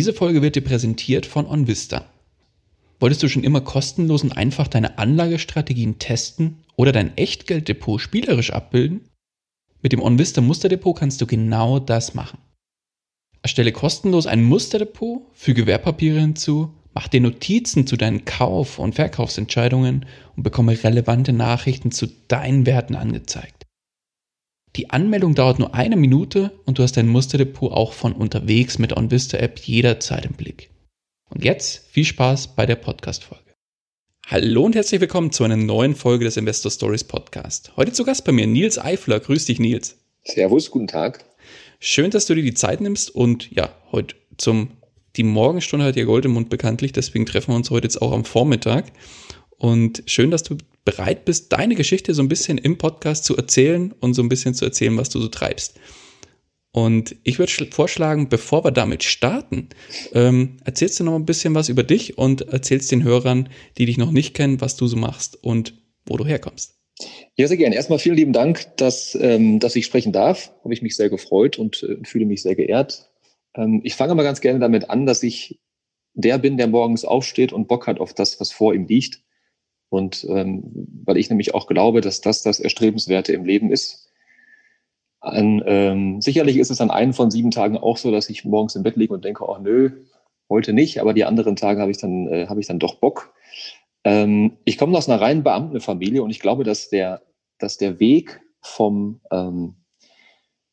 Diese Folge wird dir präsentiert von OnVista. Wolltest du schon immer kostenlos und einfach deine Anlagestrategien testen oder dein Echtgelddepot spielerisch abbilden? Mit dem OnVista Musterdepot kannst du genau das machen. Erstelle kostenlos ein Musterdepot, füge Wertpapiere hinzu, mach dir Notizen zu deinen Kauf- und Verkaufsentscheidungen und bekomme relevante Nachrichten zu deinen Werten angezeigt. Die Anmeldung dauert nur eine Minute und du hast dein Musterdepot auch von unterwegs mit OnVista App jederzeit im Blick. Und jetzt viel Spaß bei der Podcast-Folge. Hallo und herzlich willkommen zu einer neuen Folge des Investor Stories Podcast. Heute zu Gast bei mir Nils Eifler. Grüß dich, Nils. Servus, guten Tag. Schön, dass du dir die Zeit nimmst und ja, heute zum, die Morgenstunde hat ja Gold im Mund bekanntlich, deswegen treffen wir uns heute jetzt auch am Vormittag. Und schön, dass du bereit bist, deine Geschichte so ein bisschen im Podcast zu erzählen und so ein bisschen zu erzählen, was du so treibst. Und ich würde vorschlagen, bevor wir damit starten, ähm, erzählst du noch ein bisschen was über dich und erzählst den Hörern, die dich noch nicht kennen, was du so machst und wo du herkommst. Ja, sehr gerne. Erstmal vielen lieben Dank, dass, ähm, dass ich sprechen darf. Habe ich mich sehr gefreut und äh, fühle mich sehr geehrt. Ähm, ich fange mal ganz gerne damit an, dass ich der bin, der morgens aufsteht und Bock hat auf das, was vor ihm liegt. Und ähm, weil ich nämlich auch glaube, dass das das Erstrebenswerte im Leben ist. An, ähm, sicherlich ist es an einem von sieben Tagen auch so, dass ich morgens im Bett liege und denke, oh nö, heute nicht, aber die anderen Tage habe ich dann, äh, habe ich dann doch Bock. Ähm, ich komme aus einer reinen Beamtenfamilie und ich glaube, dass der, dass der Weg vom, ähm,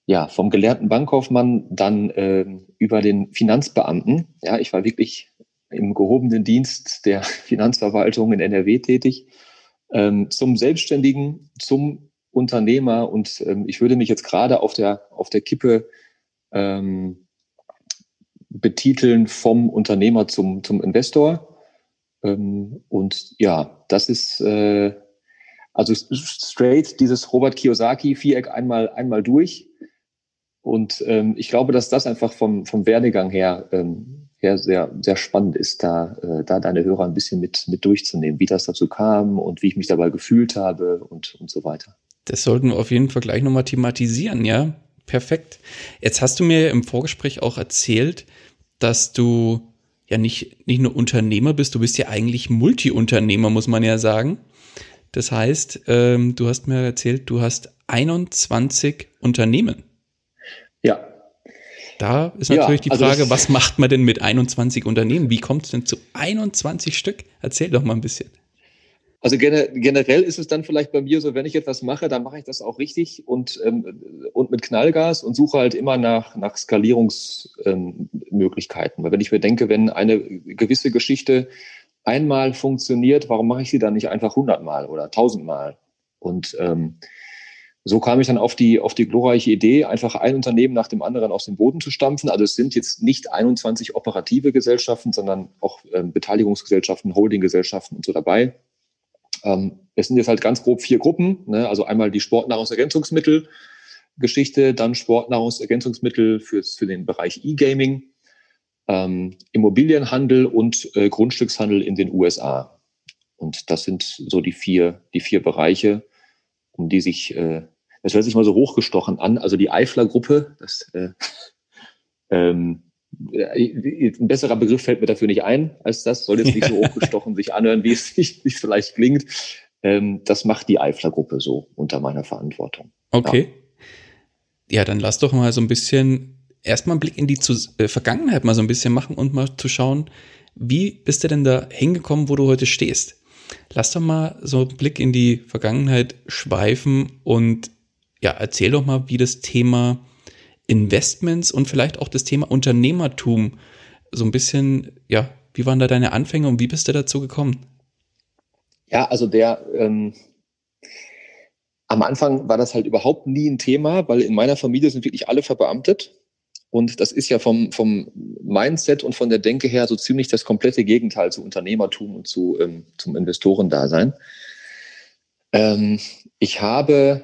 ja, vom gelernten Bankkaufmann dann äh, über den Finanzbeamten, ja, ich war wirklich im gehobenen Dienst der Finanzverwaltung in NRW tätig, ähm, zum Selbstständigen, zum Unternehmer und ähm, ich würde mich jetzt gerade auf der, auf der Kippe ähm, betiteln vom Unternehmer zum, zum Investor. Ähm, und ja, das ist äh, also straight dieses Robert Kiyosaki-Viereck einmal, einmal durch. Und ähm, ich glaube, dass das einfach vom, vom Werdegang her ja, sehr, sehr spannend ist, da, äh, da deine Hörer ein bisschen mit, mit durchzunehmen, wie das dazu kam und wie ich mich dabei gefühlt habe und, und so weiter. Das sollten wir auf jeden Fall gleich nochmal thematisieren, ja. Perfekt. Jetzt hast du mir im Vorgespräch auch erzählt, dass du ja nicht, nicht nur Unternehmer bist, du bist ja eigentlich Multiunternehmer, muss man ja sagen. Das heißt, ähm, du hast mir erzählt, du hast 21 Unternehmen. Ja, da ist natürlich ja, die also Frage, was macht man denn mit 21 Unternehmen? Wie kommt es denn zu 21 Stück? Erzähl doch mal ein bisschen. Also generell ist es dann vielleicht bei mir so, wenn ich etwas mache, dann mache ich das auch richtig und, ähm, und mit Knallgas und suche halt immer nach, nach Skalierungsmöglichkeiten. Ähm, Weil wenn ich mir denke, wenn eine gewisse Geschichte einmal funktioniert, warum mache ich sie dann nicht einfach hundertmal oder tausendmal? Und ähm, so kam ich dann auf die, auf die glorreiche Idee, einfach ein Unternehmen nach dem anderen aus dem Boden zu stampfen. Also es sind jetzt nicht 21 operative Gesellschaften, sondern auch ähm, Beteiligungsgesellschaften, Holdinggesellschaften und so dabei. Ähm, es sind jetzt halt ganz grob vier Gruppen. Ne? Also einmal die Sportnahrungsergänzungsmittel Geschichte, dann Sportnahrungsergänzungsmittel für, für den Bereich E-Gaming, ähm, Immobilienhandel und äh, Grundstückshandel in den USA. Und das sind so die vier, die vier Bereiche, um die sich äh, das hört sich mal so hochgestochen an. Also die Eifler-Gruppe, das äh, ähm, äh, ein besserer Begriff fällt mir dafür nicht ein als das. Soll jetzt nicht so hochgestochen sich anhören, wie es, es vielleicht klingt. Ähm, das macht die Eifler-Gruppe so unter meiner Verantwortung. Okay. Ja. ja, dann lass doch mal so ein bisschen erstmal einen Blick in die Zu äh, Vergangenheit mal so ein bisschen machen und mal zu schauen, wie bist du denn da hingekommen, wo du heute stehst? Lass doch mal so einen Blick in die Vergangenheit schweifen und ja, erzähl doch mal, wie das Thema Investments und vielleicht auch das Thema Unternehmertum so ein bisschen, ja, wie waren da deine Anfänge und wie bist du dazu gekommen? Ja, also der, ähm, am Anfang war das halt überhaupt nie ein Thema, weil in meiner Familie sind wirklich alle verbeamtet. Und das ist ja vom, vom Mindset und von der Denke her so ziemlich das komplette Gegenteil zu Unternehmertum und zu, ähm, zum Investorendasein. Ähm, ich habe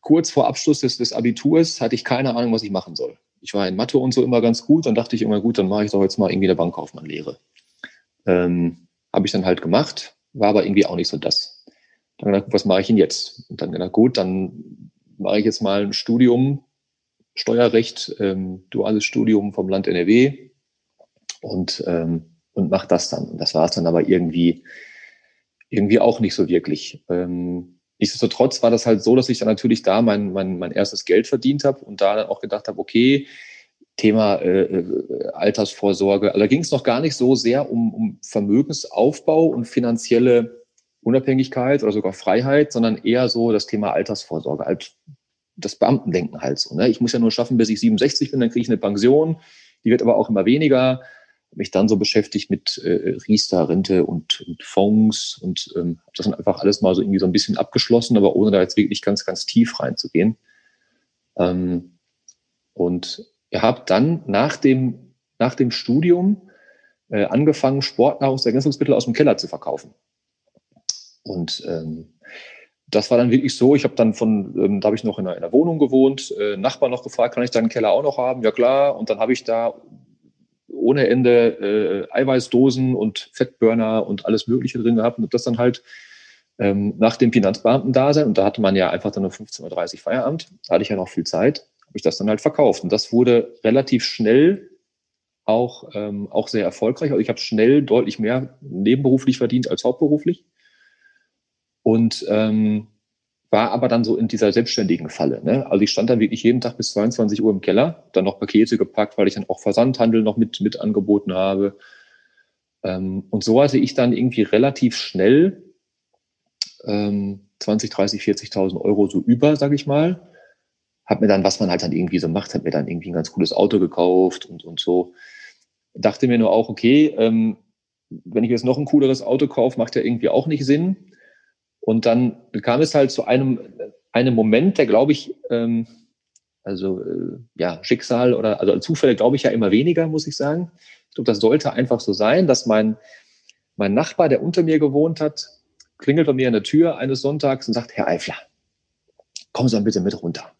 kurz vor Abschluss des, des Abiturs hatte ich keine Ahnung, was ich machen soll. Ich war in Mathe und so immer ganz gut. Dann dachte ich immer, gut, dann mache ich doch jetzt mal irgendwie eine Bankkaufmannlehre. Ähm, habe ich dann halt gemacht, war aber irgendwie auch nicht so das. Dann gedacht, was mache ich denn jetzt? Und dann gedacht, gut, dann mache ich jetzt mal ein Studium, Steuerrecht, ähm, duales Studium vom Land NRW und, ähm, und mache das dann. Und das war es dann aber irgendwie, irgendwie auch nicht so wirklich. Ähm, nichtsdestotrotz war das halt so, dass ich dann natürlich da mein, mein, mein erstes Geld verdient habe und da dann auch gedacht habe, okay, Thema äh, äh Altersvorsorge. Also da ging es noch gar nicht so sehr um, um Vermögensaufbau und finanzielle Unabhängigkeit oder sogar Freiheit, sondern eher so das Thema Altersvorsorge, halt das Beamtendenken halt so. Ne? Ich muss ja nur schaffen, bis ich 67 bin, dann kriege ich eine Pension. Die wird aber auch immer weniger. Mich dann so beschäftigt mit äh, Riester-Rente und, und Fonds und ähm, habe das dann einfach alles mal so irgendwie so ein bisschen abgeschlossen, aber ohne da jetzt wirklich ganz, ganz tief reinzugehen. Ähm, und habt dann nach dem, nach dem Studium äh, angefangen, Sportnahrungsergänzungsmittel aus dem Keller zu verkaufen. Und ähm, das war dann wirklich so, ich habe dann von, ähm, da habe ich noch in einer, in einer Wohnung gewohnt, äh, Nachbar noch gefragt, kann ich deinen Keller auch noch haben? Ja klar. Und dann habe ich da ohne Ende äh, Eiweißdosen und Fettburner und alles Mögliche drin gehabt und das dann halt ähm, nach dem Finanzbeamten-Dasein, und da hatte man ja einfach dann um 15.30 Uhr Feierabend, da hatte ich ja noch viel Zeit, habe ich das dann halt verkauft. Und das wurde relativ schnell auch, ähm, auch sehr erfolgreich. Also ich habe schnell deutlich mehr nebenberuflich verdient als hauptberuflich und ähm, war aber dann so in dieser selbstständigen Falle. Ne? Also ich stand dann wirklich jeden Tag bis 22 Uhr im Keller, dann noch Pakete gepackt, weil ich dann auch Versandhandel noch mit, mit angeboten habe. Ähm, und so hatte ich dann irgendwie relativ schnell ähm, 20, 30, 40.000 Euro so über, sag ich mal. Hab mir dann, was man halt dann irgendwie so macht, hat mir dann irgendwie ein ganz cooles Auto gekauft und, und so. Dachte mir nur auch, okay, ähm, wenn ich jetzt noch ein cooleres Auto kaufe, macht ja irgendwie auch nicht Sinn. Und dann kam es halt zu einem, einem Moment, der glaube ich, ähm, also äh, ja, Schicksal oder also Zufälle glaube ich ja immer weniger, muss ich sagen. Ich glaube, das sollte einfach so sein, dass mein, mein Nachbar, der unter mir gewohnt hat, klingelt bei mir an der Tür eines Sonntags und sagt, Herr Eifler, kommen Sie dann bitte mit runter.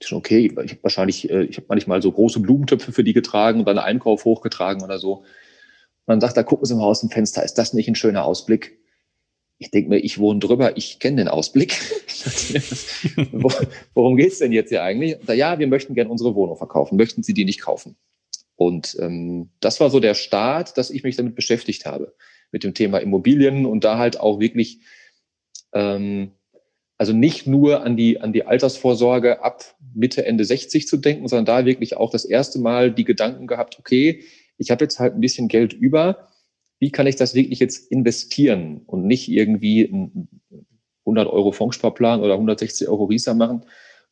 Ich schon okay, ich habe wahrscheinlich, äh, ich habe manchmal so große Blumentöpfe für die getragen und dann Einkauf hochgetragen oder so. Dann sagt er, gucken Sie mal aus dem Fenster, ist das nicht ein schöner Ausblick? Ich denke mir, ich wohne drüber, ich kenne den Ausblick. Worum geht's denn jetzt hier eigentlich? Da, ja, wir möchten gerne unsere Wohnung verkaufen. Möchten Sie die nicht kaufen? Und ähm, das war so der Start, dass ich mich damit beschäftigt habe, mit dem Thema Immobilien und da halt auch wirklich, ähm, also nicht nur an die, an die Altersvorsorge ab Mitte, Ende 60 zu denken, sondern da wirklich auch das erste Mal die Gedanken gehabt, okay, ich habe jetzt halt ein bisschen Geld über, wie kann ich das wirklich jetzt investieren und nicht irgendwie einen 100 Euro Fondssparplan oder 160 Euro Risa machen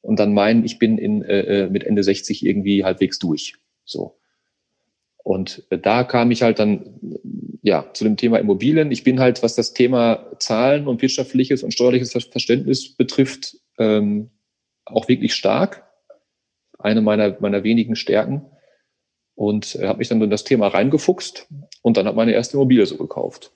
und dann meinen, ich bin in, äh, äh mit Ende 60 irgendwie halbwegs durch. So. Und äh, da kam ich halt dann ja zu dem Thema Immobilien. Ich bin halt, was das Thema Zahlen und wirtschaftliches und steuerliches Verständnis betrifft, ähm, auch wirklich stark. Eine meiner, meiner wenigen Stärken und äh, habe mich dann in das Thema reingefuchst und dann habe meine erste Immobilie so gekauft.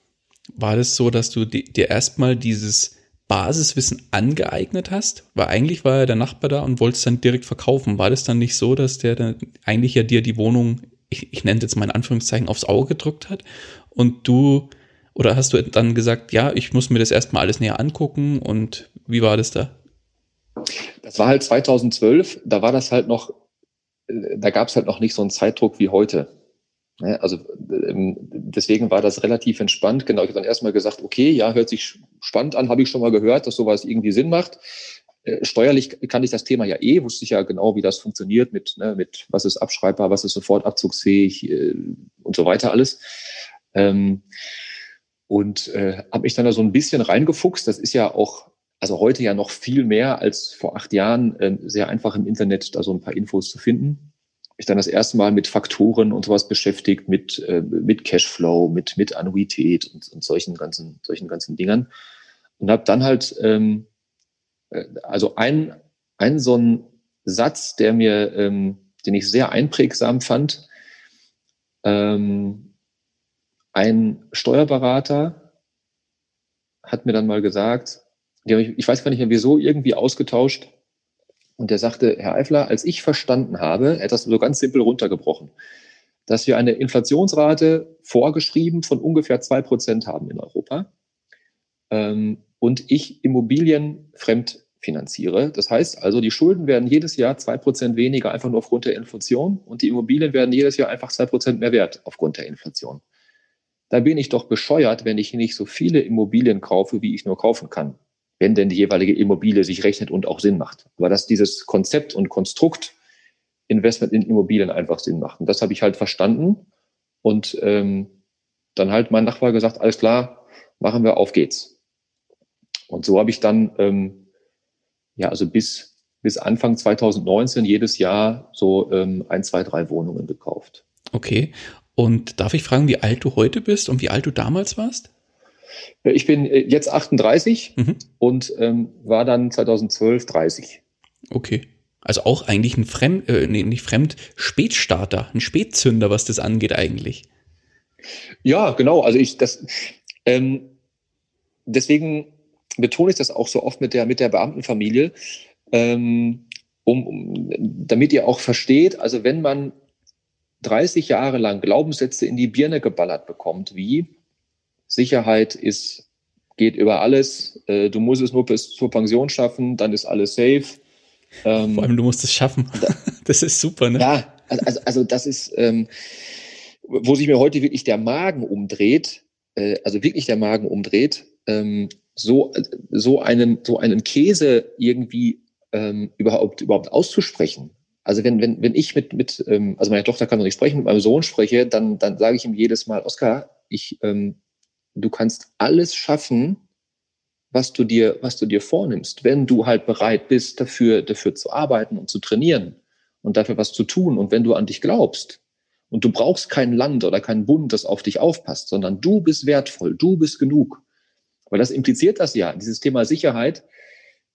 War das so, dass du dir erstmal dieses Basiswissen angeeignet hast? Weil eigentlich war ja der Nachbar da und wollte es dann direkt verkaufen. War das dann nicht so, dass der dann eigentlich ja dir die Wohnung, ich, ich nenne jetzt mal in Anführungszeichen, aufs Auge gedrückt hat und du, oder hast du dann gesagt, ja, ich muss mir das erstmal alles näher angucken und wie war das da? Das war halt 2012, da war das halt noch da gab es halt noch nicht so einen Zeitdruck wie heute. Also ähm, deswegen war das relativ entspannt. Genau, ich habe dann erstmal gesagt, okay, ja, hört sich spannend an, habe ich schon mal gehört, dass sowas irgendwie Sinn macht. Äh, steuerlich kann ich das Thema ja eh, wusste ich ja genau, wie das funktioniert mit, ne, mit was ist abschreibbar, was ist sofort abzugsfähig äh, und so weiter alles. Ähm, und äh, habe mich dann da so ein bisschen reingefuchst. Das ist ja auch also heute ja noch viel mehr als vor acht Jahren, äh, sehr einfach im Internet da so ein paar Infos zu finden. Ich dann das erste Mal mit Faktoren und sowas beschäftigt, mit, äh, mit Cashflow, mit, mit Annuität und, und solchen ganzen, solchen ganzen Dingern. Und habe dann halt, ähm, äh, also ein, ein so ein Satz, der mir ähm, den ich sehr einprägsam fand. Ähm, ein Steuerberater hat mir dann mal gesagt, ich weiß gar nicht mehr wieso, irgendwie ausgetauscht. Und der sagte, Herr Eifler, als ich verstanden habe, er hat das so ganz simpel runtergebrochen, dass wir eine Inflationsrate vorgeschrieben von ungefähr zwei Prozent haben in Europa ähm, und ich Immobilien fremd finanziere. Das heißt also, die Schulden werden jedes Jahr zwei Prozent weniger, einfach nur aufgrund der Inflation und die Immobilien werden jedes Jahr einfach zwei Prozent mehr wert aufgrund der Inflation. Da bin ich doch bescheuert, wenn ich nicht so viele Immobilien kaufe, wie ich nur kaufen kann, wenn denn die jeweilige Immobilie sich rechnet und auch Sinn macht. Aber dass dieses Konzept und Konstrukt Investment in Immobilien einfach Sinn macht. Und das habe ich halt verstanden und ähm, dann halt mein Nachbar gesagt, alles klar, machen wir, auf geht's. Und so habe ich dann ähm, ja also bis bis Anfang 2019 jedes Jahr so ähm, ein, zwei, drei Wohnungen gekauft. Okay. Und darf ich fragen, wie alt du heute bist und wie alt du damals warst? Äh, ich bin äh, jetzt 38 mhm. und ähm, war dann 2012 30. Okay. Also auch eigentlich ein Fremd, äh, nee, nicht Fremd, Spätstarter, ein Spätzünder, was das angeht eigentlich. Ja, genau. Also ich, das, ähm, deswegen betone ich das auch so oft mit der, mit der Beamtenfamilie, ähm, um, um, damit ihr auch versteht, also wenn man 30 Jahre lang Glaubenssätze in die Birne geballert bekommt, wie Sicherheit ist, geht über alles, äh, du musst es nur bis zur Pension schaffen, dann ist alles safe. Ähm, Vor allem, du musst es schaffen. das ist super, ne? Ja, also, also das ist, ähm, wo sich mir heute wirklich der Magen umdreht, äh, also wirklich der Magen umdreht, ähm, so, so einen, so einen Käse irgendwie ähm, überhaupt, überhaupt auszusprechen. Also wenn, wenn, wenn ich mit, mit ähm, also meine Tochter kann noch nicht sprechen, mit meinem Sohn spreche, dann, dann sage ich ihm jedes Mal, Oskar, ich, ähm, du kannst alles schaffen, was du dir, was du dir vornimmst, wenn du halt bereit bist, dafür, dafür zu arbeiten und zu trainieren und dafür was zu tun. Und wenn du an dich glaubst, und du brauchst kein Land oder kein Bund, das auf dich aufpasst, sondern du bist wertvoll, du bist genug. Weil das impliziert das ja, dieses Thema Sicherheit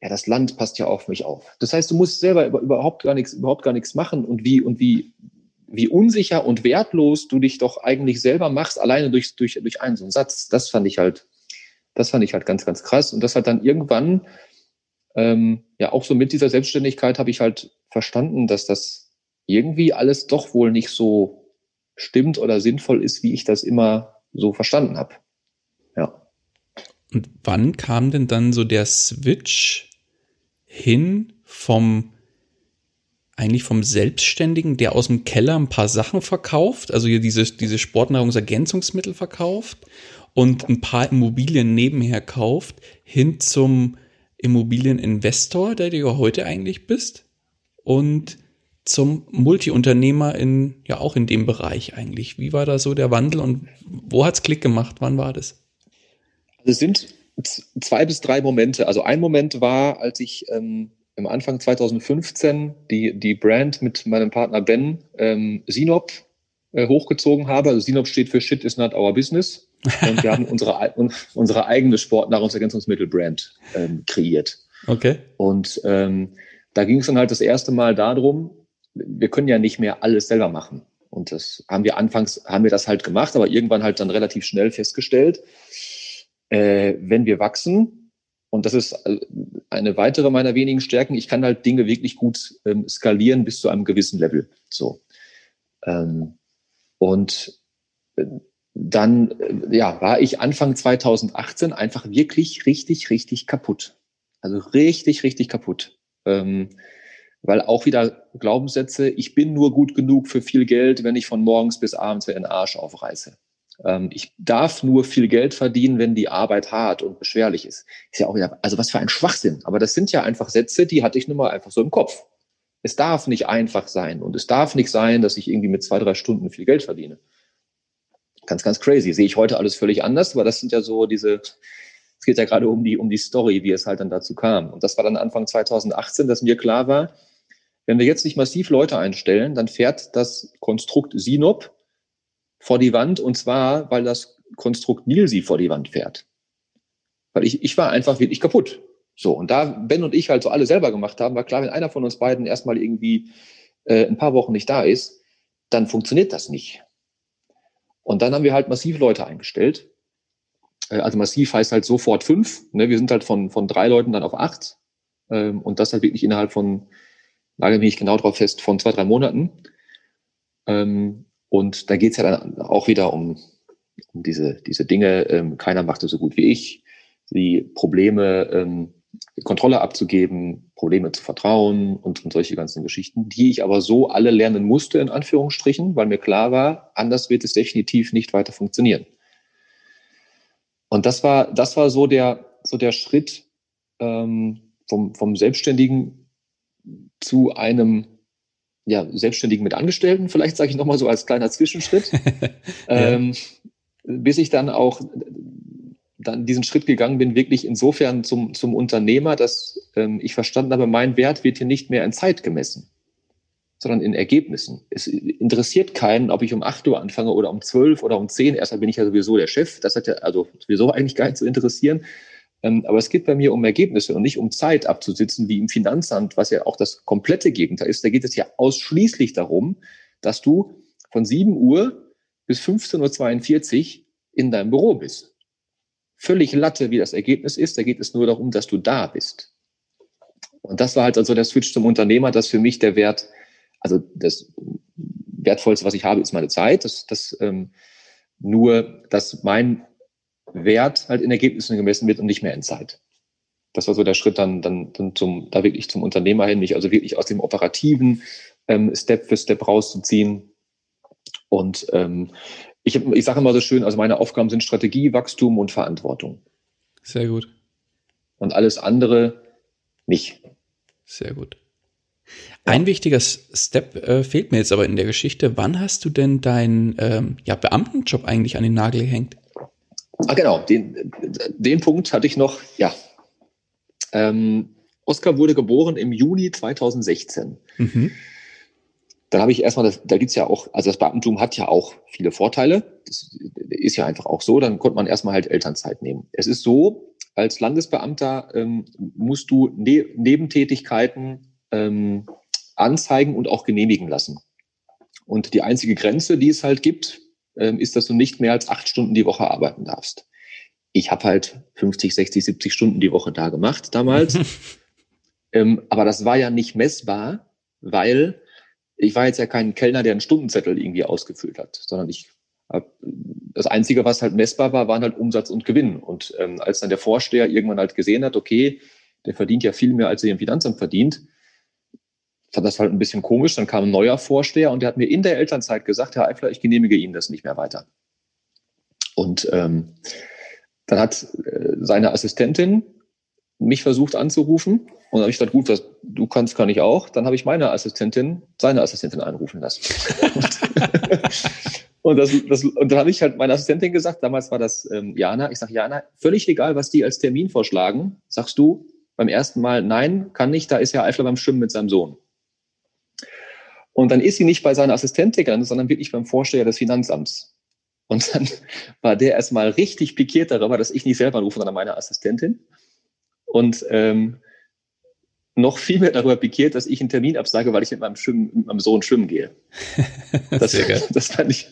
ja, das Land passt ja auf mich auf. Das heißt, du musst selber überhaupt gar nichts, überhaupt gar nichts machen und wie, und wie, wie unsicher und wertlos du dich doch eigentlich selber machst, alleine durch, durch, durch einen so einen Satz. Das fand ich halt, das fand ich halt ganz, ganz krass. Und das hat dann irgendwann, ähm, ja, auch so mit dieser Selbstständigkeit habe ich halt verstanden, dass das irgendwie alles doch wohl nicht so stimmt oder sinnvoll ist, wie ich das immer so verstanden habe. Ja. Und wann kam denn dann so der Switch hin vom eigentlich vom Selbstständigen, der aus dem Keller ein paar Sachen verkauft, also hier diese, diese Sportnahrungsergänzungsmittel verkauft und ein paar Immobilien nebenher kauft, hin zum Immobilieninvestor, der du ja heute eigentlich bist, und zum Multiunternehmer in, ja auch in dem Bereich eigentlich. Wie war da so der Wandel und wo hat's Klick gemacht? Wann war das? Also es sind zwei bis drei Momente. Also ein Moment war, als ich ähm, im Anfang 2015 die, die Brand mit meinem Partner Ben ähm, Sinop äh, hochgezogen habe. Also Sinop steht für Shit is not our business. Und wir haben unsere, unsere eigene Sportnahrungsergänzungsmittel-Brand ähm, kreiert. Okay. Und ähm, da ging es dann halt das erste Mal darum, wir können ja nicht mehr alles selber machen. Und das haben wir anfangs, haben wir das halt gemacht, aber irgendwann halt dann relativ schnell festgestellt, äh, wenn wir wachsen, und das ist äh, eine weitere meiner wenigen Stärken, ich kann halt Dinge wirklich gut ähm, skalieren bis zu einem gewissen Level. So. Ähm, und äh, dann äh, ja, war ich Anfang 2018 einfach wirklich richtig, richtig kaputt. Also richtig, richtig kaputt. Ähm, weil auch wieder Glaubenssätze, ich bin nur gut genug für viel Geld, wenn ich von morgens bis abends den Arsch aufreiße. Ähm, ich darf nur viel Geld verdienen, wenn die Arbeit hart und beschwerlich ist. Ist ja auch wieder, also was für ein Schwachsinn. Aber das sind ja einfach Sätze, die hatte ich nun mal einfach so im Kopf. Es darf nicht einfach sein und es darf nicht sein, dass ich irgendwie mit zwei, drei Stunden viel Geld verdiene. Ganz, ganz crazy. Sehe ich heute alles völlig anders, aber das sind ja so diese, es geht ja gerade um die, um die Story, wie es halt dann dazu kam. Und das war dann Anfang 2018, dass mir klar war, wenn wir jetzt nicht massiv Leute einstellen, dann fährt das Konstrukt Sinop vor die Wand und zwar, weil das Konstrukt Nil sie vor die Wand fährt. Weil ich, ich war einfach wirklich kaputt. So, und da Ben und ich halt so alle selber gemacht haben, war klar, wenn einer von uns beiden erstmal irgendwie äh, ein paar Wochen nicht da ist, dann funktioniert das nicht. Und dann haben wir halt massiv Leute eingestellt. Äh, also massiv heißt halt sofort fünf. Ne? Wir sind halt von, von drei Leuten dann auf acht. Ähm, und das halt wirklich innerhalb von, lage mich genau drauf fest, von zwei, drei Monaten. Ähm, und da geht's ja dann auch wieder um, um diese, diese Dinge, ähm, keiner macht es so gut wie ich, die Probleme, ähm, Kontrolle abzugeben, Probleme zu vertrauen und, und solche ganzen Geschichten, die ich aber so alle lernen musste, in Anführungsstrichen, weil mir klar war, anders wird es definitiv nicht weiter funktionieren. Und das war, das war so der, so der Schritt ähm, vom, vom Selbstständigen zu einem ja, Selbstständigen mit Angestellten, vielleicht sage ich nochmal so als kleiner Zwischenschritt, ähm, bis ich dann auch dann diesen Schritt gegangen bin, wirklich insofern zum, zum Unternehmer, dass ähm, ich verstanden habe, mein Wert wird hier nicht mehr in Zeit gemessen, sondern in Ergebnissen. Es interessiert keinen, ob ich um 8 Uhr anfange oder um 12 oder um 10. Erstmal bin ich ja sowieso der Chef. Das hat ja also sowieso eigentlich gar nicht zu interessieren. Ähm, aber es geht bei mir um Ergebnisse und nicht um Zeit abzusitzen, wie im Finanzamt, was ja auch das komplette Gegenteil ist. Da geht es ja ausschließlich darum, dass du von 7 Uhr bis 15.42 Uhr in deinem Büro bist völlig Latte, wie das Ergebnis ist. Da geht es nur darum, dass du da bist. Und das war halt also der Switch zum Unternehmer, dass für mich der Wert, also das Wertvollste, was ich habe, ist meine Zeit. Das, das ähm, nur, dass mein Wert halt in Ergebnissen gemessen wird und nicht mehr in Zeit. Das war so der Schritt dann, dann, dann zum, da wirklich zum Unternehmer hin, mich also wirklich aus dem operativen ähm, Step für Step rauszuziehen und ähm, ich, ich sage immer so schön, also meine Aufgaben sind Strategie, Wachstum und Verantwortung. Sehr gut. Und alles andere nicht. Sehr gut. Ein wichtiger Step äh, fehlt mir jetzt aber in der Geschichte. Wann hast du denn deinen ähm, ja, Beamtenjob eigentlich an den Nagel gehängt? Ah, genau. Den, den Punkt hatte ich noch, ja. Ähm, Oskar wurde geboren im Juni 2016. Mhm dann habe ich erstmal, das, da gibt's ja auch, also das Beamtentum hat ja auch viele Vorteile. Das ist ja einfach auch so. Dann konnte man erstmal halt Elternzeit nehmen. Es ist so, als Landesbeamter ähm, musst du ne Nebentätigkeiten ähm, anzeigen und auch genehmigen lassen. Und die einzige Grenze, die es halt gibt, ist, dass du nicht mehr als acht Stunden die Woche arbeiten darfst. Ich habe halt 50, 60, 70 Stunden die Woche da gemacht damals. ähm, aber das war ja nicht messbar, weil ich war jetzt ja kein Kellner, der einen Stundenzettel irgendwie ausgefüllt hat, sondern ich hab, das Einzige, was halt messbar war, waren halt Umsatz und Gewinn. Und ähm, als dann der Vorsteher irgendwann halt gesehen hat, okay, der verdient ja viel mehr, als er im Finanzamt verdient, fand das halt ein bisschen komisch. Dann kam ein neuer Vorsteher und der hat mir in der Elternzeit gesagt, Herr Eifler, ich genehmige Ihnen das nicht mehr weiter. Und ähm, dann hat äh, seine Assistentin mich versucht anzurufen. Und dann habe ich gesagt, gut, was du kannst, kann ich auch. Dann habe ich meine Assistentin, seine Assistentin anrufen lassen. und, das, das, und dann habe ich halt meiner Assistentin gesagt, damals war das ähm, Jana, ich sage, Jana, völlig egal, was die als Termin vorschlagen, sagst du beim ersten Mal, nein, kann nicht, da ist ja Eifler beim Schwimmen mit seinem Sohn. Und dann ist sie nicht bei seiner Assistentin gelandet, sondern wirklich beim Vorsteher des Finanzamts. Und dann war der erstmal richtig pikiert darüber, dass ich nicht selber anrufe, sondern meine Assistentin und ähm, noch viel mehr darüber pikiert, dass ich einen Termin absage, weil ich mit meinem, Schwimmen, mit meinem Sohn schwimmen gehe. Das, das fand, ich,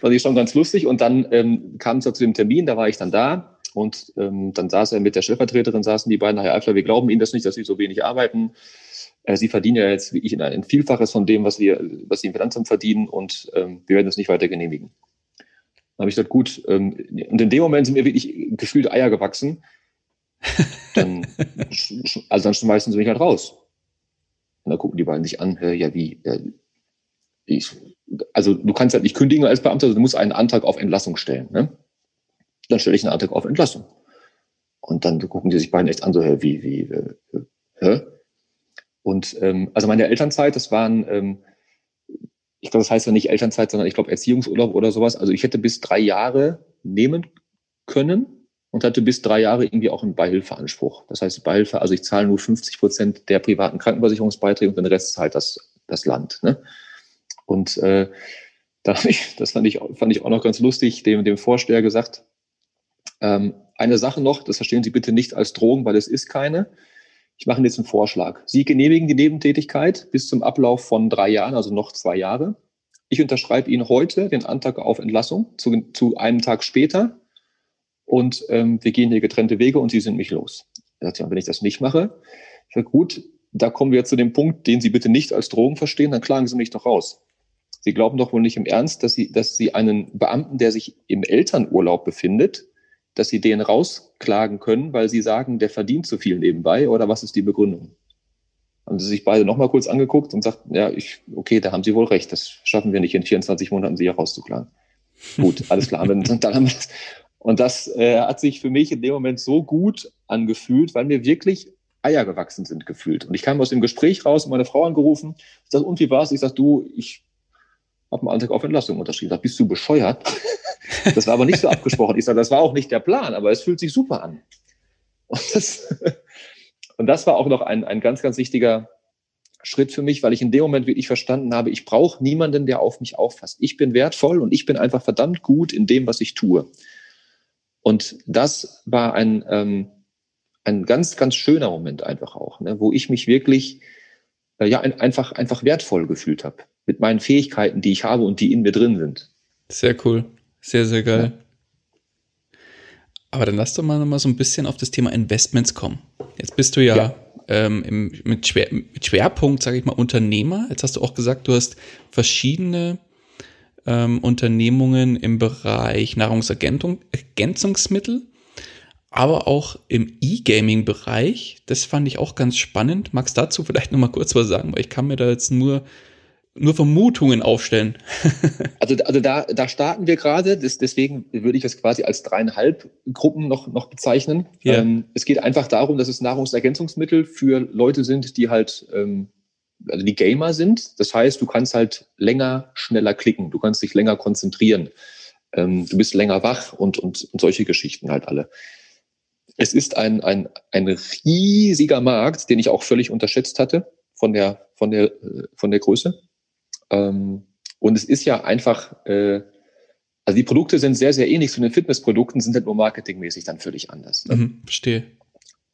fand ich schon ganz lustig. Und dann ähm, kam es zu dem Termin, da war ich dann da. Und ähm, dann saß er mit der Stellvertreterin, saßen die beiden, Herr Eifler, wir glauben Ihnen das nicht, dass Sie so wenig arbeiten. Äh, Sie verdienen ja jetzt wie ich ein, Vielfaches von dem, was, wir, was Sie im Finanzamt verdienen und ähm, wir werden das nicht weiter genehmigen. Dann habe ich gesagt, gut. Ähm, und in dem Moment sind mir wirklich gefühlt Eier gewachsen, dann, also dann schmeißen sie mich halt raus. Und dann gucken die beiden sich an, ja, wie, ja, ich, also du kannst halt nicht kündigen als Beamter, also du musst einen Antrag auf Entlassung stellen. Ne? Dann stelle ich einen Antrag auf Entlassung. Und dann gucken die sich beiden echt an, so, hä, wie, wie, äh, hä? Und ähm, also meine Elternzeit, das waren, ähm, ich glaube, das heißt ja nicht Elternzeit, sondern ich glaube Erziehungsurlaub oder sowas. Also ich hätte bis drei Jahre nehmen können und hatte bis drei Jahre irgendwie auch einen Beihilfeanspruch. Das heißt, Beihilfe, also ich zahle nur 50 Prozent der privaten Krankenversicherungsbeiträge und den Rest zahlt das, das Land. Ne? Und äh, da ich, das fand ich, fand ich auch noch ganz lustig, dem, dem Vorsteher gesagt, ähm, eine Sache noch, das verstehen Sie bitte nicht als Drogen, weil es ist keine. Ich mache jetzt einen Vorschlag. Sie genehmigen die Nebentätigkeit bis zum Ablauf von drei Jahren, also noch zwei Jahre. Ich unterschreibe Ihnen heute den Antrag auf Entlassung zu, zu einem Tag später und ähm, wir gehen hier getrennte Wege und Sie sind mich los. Er sagt, ja, wenn ich das nicht mache, ich sage, gut, da kommen wir zu dem Punkt, den Sie bitte nicht als Drogen verstehen, dann klagen Sie mich doch raus. Sie glauben doch wohl nicht im Ernst, dass Sie, dass Sie einen Beamten, der sich im Elternurlaub befindet, dass Sie den rausklagen können, weil Sie sagen, der verdient zu viel nebenbei oder was ist die Begründung? Haben sie sich beide nochmal kurz angeguckt und sagt, ja, ich, okay, da haben Sie wohl recht, das schaffen wir nicht in 24 Monaten, Sie rauszuklagen. Gut, alles klar, dann, dann haben wir das. Und das äh, hat sich für mich in dem Moment so gut angefühlt, weil mir wirklich Eier gewachsen sind gefühlt. Und ich kam aus dem Gespräch raus, meine Frau angerufen, ich sag, und wie war's? Ich sag, du, ich habe einen Antrag auf Entlassung unterschrieben. Sag, bist du bescheuert? Das war aber nicht so abgesprochen. Ich sage, das war auch nicht der Plan, aber es fühlt sich super an. Und das, und das war auch noch ein, ein ganz, ganz wichtiger Schritt für mich, weil ich in dem Moment wirklich verstanden habe, ich brauche niemanden, der auf mich auffasst. Ich bin wertvoll und ich bin einfach verdammt gut in dem, was ich tue. Und das war ein, ähm, ein ganz, ganz schöner Moment einfach auch, ne, wo ich mich wirklich äh, ja ein, einfach, einfach wertvoll gefühlt habe mit meinen Fähigkeiten, die ich habe und die in mir drin sind. Sehr cool. Sehr, sehr geil. Ja. Aber dann lass doch mal noch mal so ein bisschen auf das Thema Investments kommen. Jetzt bist du ja, ja. Ähm, im, mit, Schwer, mit Schwerpunkt, sage ich mal, Unternehmer. Jetzt hast du auch gesagt, du hast verschiedene ähm, Unternehmungen im Bereich Nahrungsergänzungsmittel, aber auch im E-Gaming-Bereich. Das fand ich auch ganz spannend. Magst du dazu vielleicht noch mal kurz was sagen? Weil ich kann mir da jetzt nur nur Vermutungen aufstellen. also, also da, da starten wir gerade, das, deswegen würde ich das quasi als dreieinhalb Gruppen noch, noch bezeichnen. Ja. Ähm, es geht einfach darum, dass es Nahrungsergänzungsmittel für Leute sind, die halt, ähm, also die Gamer sind. Das heißt, du kannst halt länger, schneller klicken, du kannst dich länger konzentrieren, ähm, du bist länger wach und, und, und solche Geschichten halt alle. Es ist ein, ein, ein riesiger Markt, den ich auch völlig unterschätzt hatte von der, von der, äh, von der Größe. Ähm, und es ist ja einfach, äh, also die Produkte sind sehr, sehr ähnlich zu den Fitnessprodukten, sind halt nur marketingmäßig dann völlig anders. Ne? Mhm, verstehe.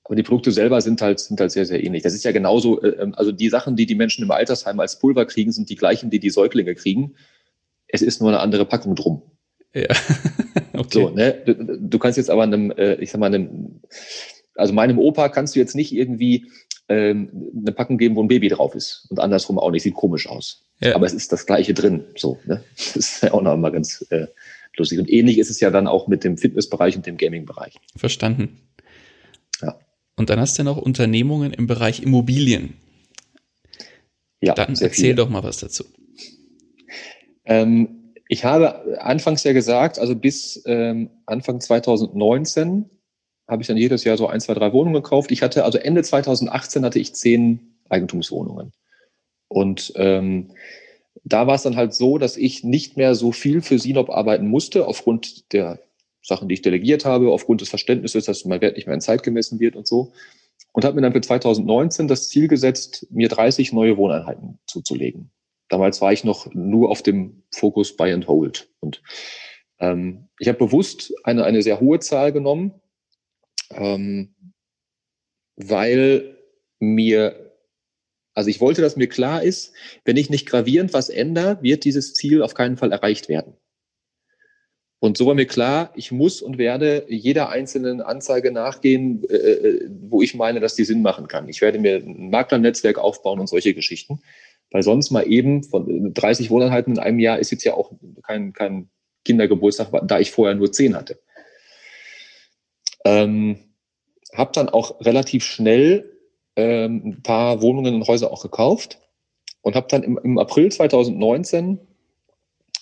Aber die Produkte selber sind halt, sind halt sehr, sehr ähnlich. Das ist ja genauso, äh, ähm, also die Sachen, die die Menschen im Altersheim als Pulver kriegen, sind die gleichen, die die Säuglinge kriegen. Es ist nur eine andere Packung drum. Ja. okay. So, ne? Du, du, kannst jetzt aber einem, äh, ich sag mal, einem, also meinem Opa kannst du jetzt nicht irgendwie ähm, eine Packung geben, wo ein Baby drauf ist und andersrum auch nicht. Sieht komisch aus. Ja. Aber es ist das Gleiche drin. So, ne? Das ist ja auch noch mal ganz äh, lustig. Und ähnlich ist es ja dann auch mit dem Fitnessbereich und dem Gaming-Bereich. Verstanden. Ja. Und dann hast du noch Unternehmungen im Bereich Immobilien. Ja, dann erzähl viele. doch mal was dazu. Ähm, ich habe anfangs ja gesagt, also bis ähm, Anfang 2019 habe ich dann jedes Jahr so ein, zwei, drei Wohnungen gekauft. Ich hatte, also Ende 2018 hatte ich zehn Eigentumswohnungen. Und ähm, da war es dann halt so, dass ich nicht mehr so viel für Sinop arbeiten musste, aufgrund der Sachen, die ich delegiert habe, aufgrund des Verständnisses, dass mein Wert nicht mehr in Zeit gemessen wird und so. Und habe mir dann für 2019 das Ziel gesetzt, mir 30 neue Wohneinheiten zuzulegen. Damals war ich noch nur auf dem Fokus Buy and Hold. Und ähm, ich habe bewusst eine, eine sehr hohe Zahl genommen, ähm, weil mir, also ich wollte, dass mir klar ist, wenn ich nicht gravierend was ändere, wird dieses Ziel auf keinen Fall erreicht werden. Und so war mir klar, ich muss und werde jeder einzelnen Anzeige nachgehen, äh, äh wo ich meine, dass die Sinn machen kann. Ich werde mir ein Maklernetzwerk aufbauen und solche Geschichten. Weil sonst mal eben von 30 Wohneinheiten in einem Jahr ist jetzt ja auch kein, kein Kindergeburtstag, da ich vorher nur 10 hatte. Ähm, habe dann auch relativ schnell ähm, ein paar Wohnungen und Häuser auch gekauft und habe dann im, im, April 2019,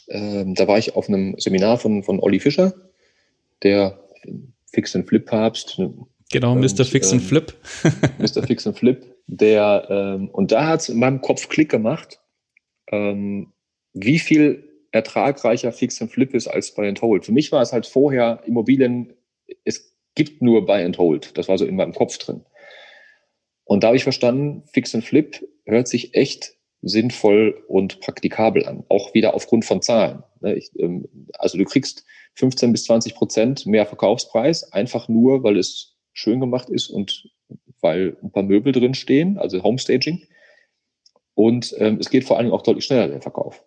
ähm, da war ich auf einem Seminar von, von Olli Fischer, der Fix and Flip Papst. Genau, Mr. Fix and ähm, Flip. Mr. Fix and Flip, der, ähm, und da hat es in meinem Kopf Klick gemacht, ähm, wie viel ertragreicher Fix and Flip ist als bei and Hold. Für mich war es halt vorher Immobilien, es gibt nur Buy and Hold. Das war so in meinem Kopf drin. Und da habe ich verstanden, Fix and Flip hört sich echt sinnvoll und praktikabel an. Auch wieder aufgrund von Zahlen. Ne, ich, ähm, also du kriegst 15 bis 20 Prozent mehr Verkaufspreis, einfach nur, weil es schön gemacht ist und weil ein paar Möbel drin stehen, also Homestaging. Und ähm, es geht vor allem auch deutlich schneller, der Verkauf.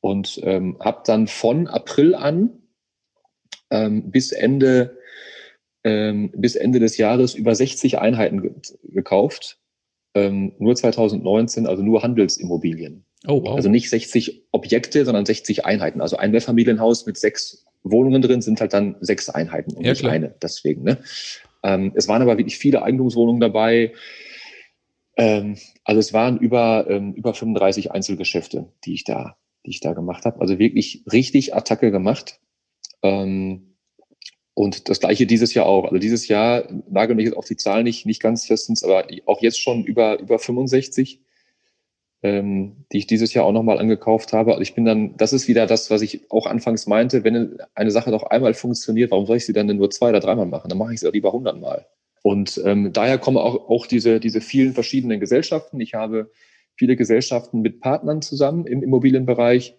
Und ähm, habe dann von April an ähm, bis Ende ähm, bis Ende des Jahres über 60 Einheiten ge gekauft. Ähm, nur 2019, also nur Handelsimmobilien. Oh, wow. Also nicht 60 Objekte, sondern 60 Einheiten. Also ein Mehrfamilienhaus mit sechs Wohnungen drin sind halt dann sechs Einheiten und ja, nicht klar. eine. Deswegen. Ne? Ähm, es waren aber wirklich viele Eigentumswohnungen dabei. Ähm, also es waren über, ähm, über 35 Einzelgeschäfte, die ich da, die ich da gemacht habe. Also wirklich richtig Attacke gemacht. Ähm, und das gleiche dieses Jahr auch. Also dieses Jahr nagel mich jetzt auf die Zahlen nicht, nicht ganz festens, aber auch jetzt schon über, über 65, ähm, die ich dieses Jahr auch nochmal angekauft habe. Also ich bin dann, das ist wieder das, was ich auch anfangs meinte, wenn eine Sache doch einmal funktioniert, warum soll ich sie dann denn nur zwei oder dreimal machen? Dann mache ich sie lieber hundertmal. Und ähm, daher kommen auch, auch diese, diese vielen verschiedenen Gesellschaften. Ich habe viele Gesellschaften mit Partnern zusammen im Immobilienbereich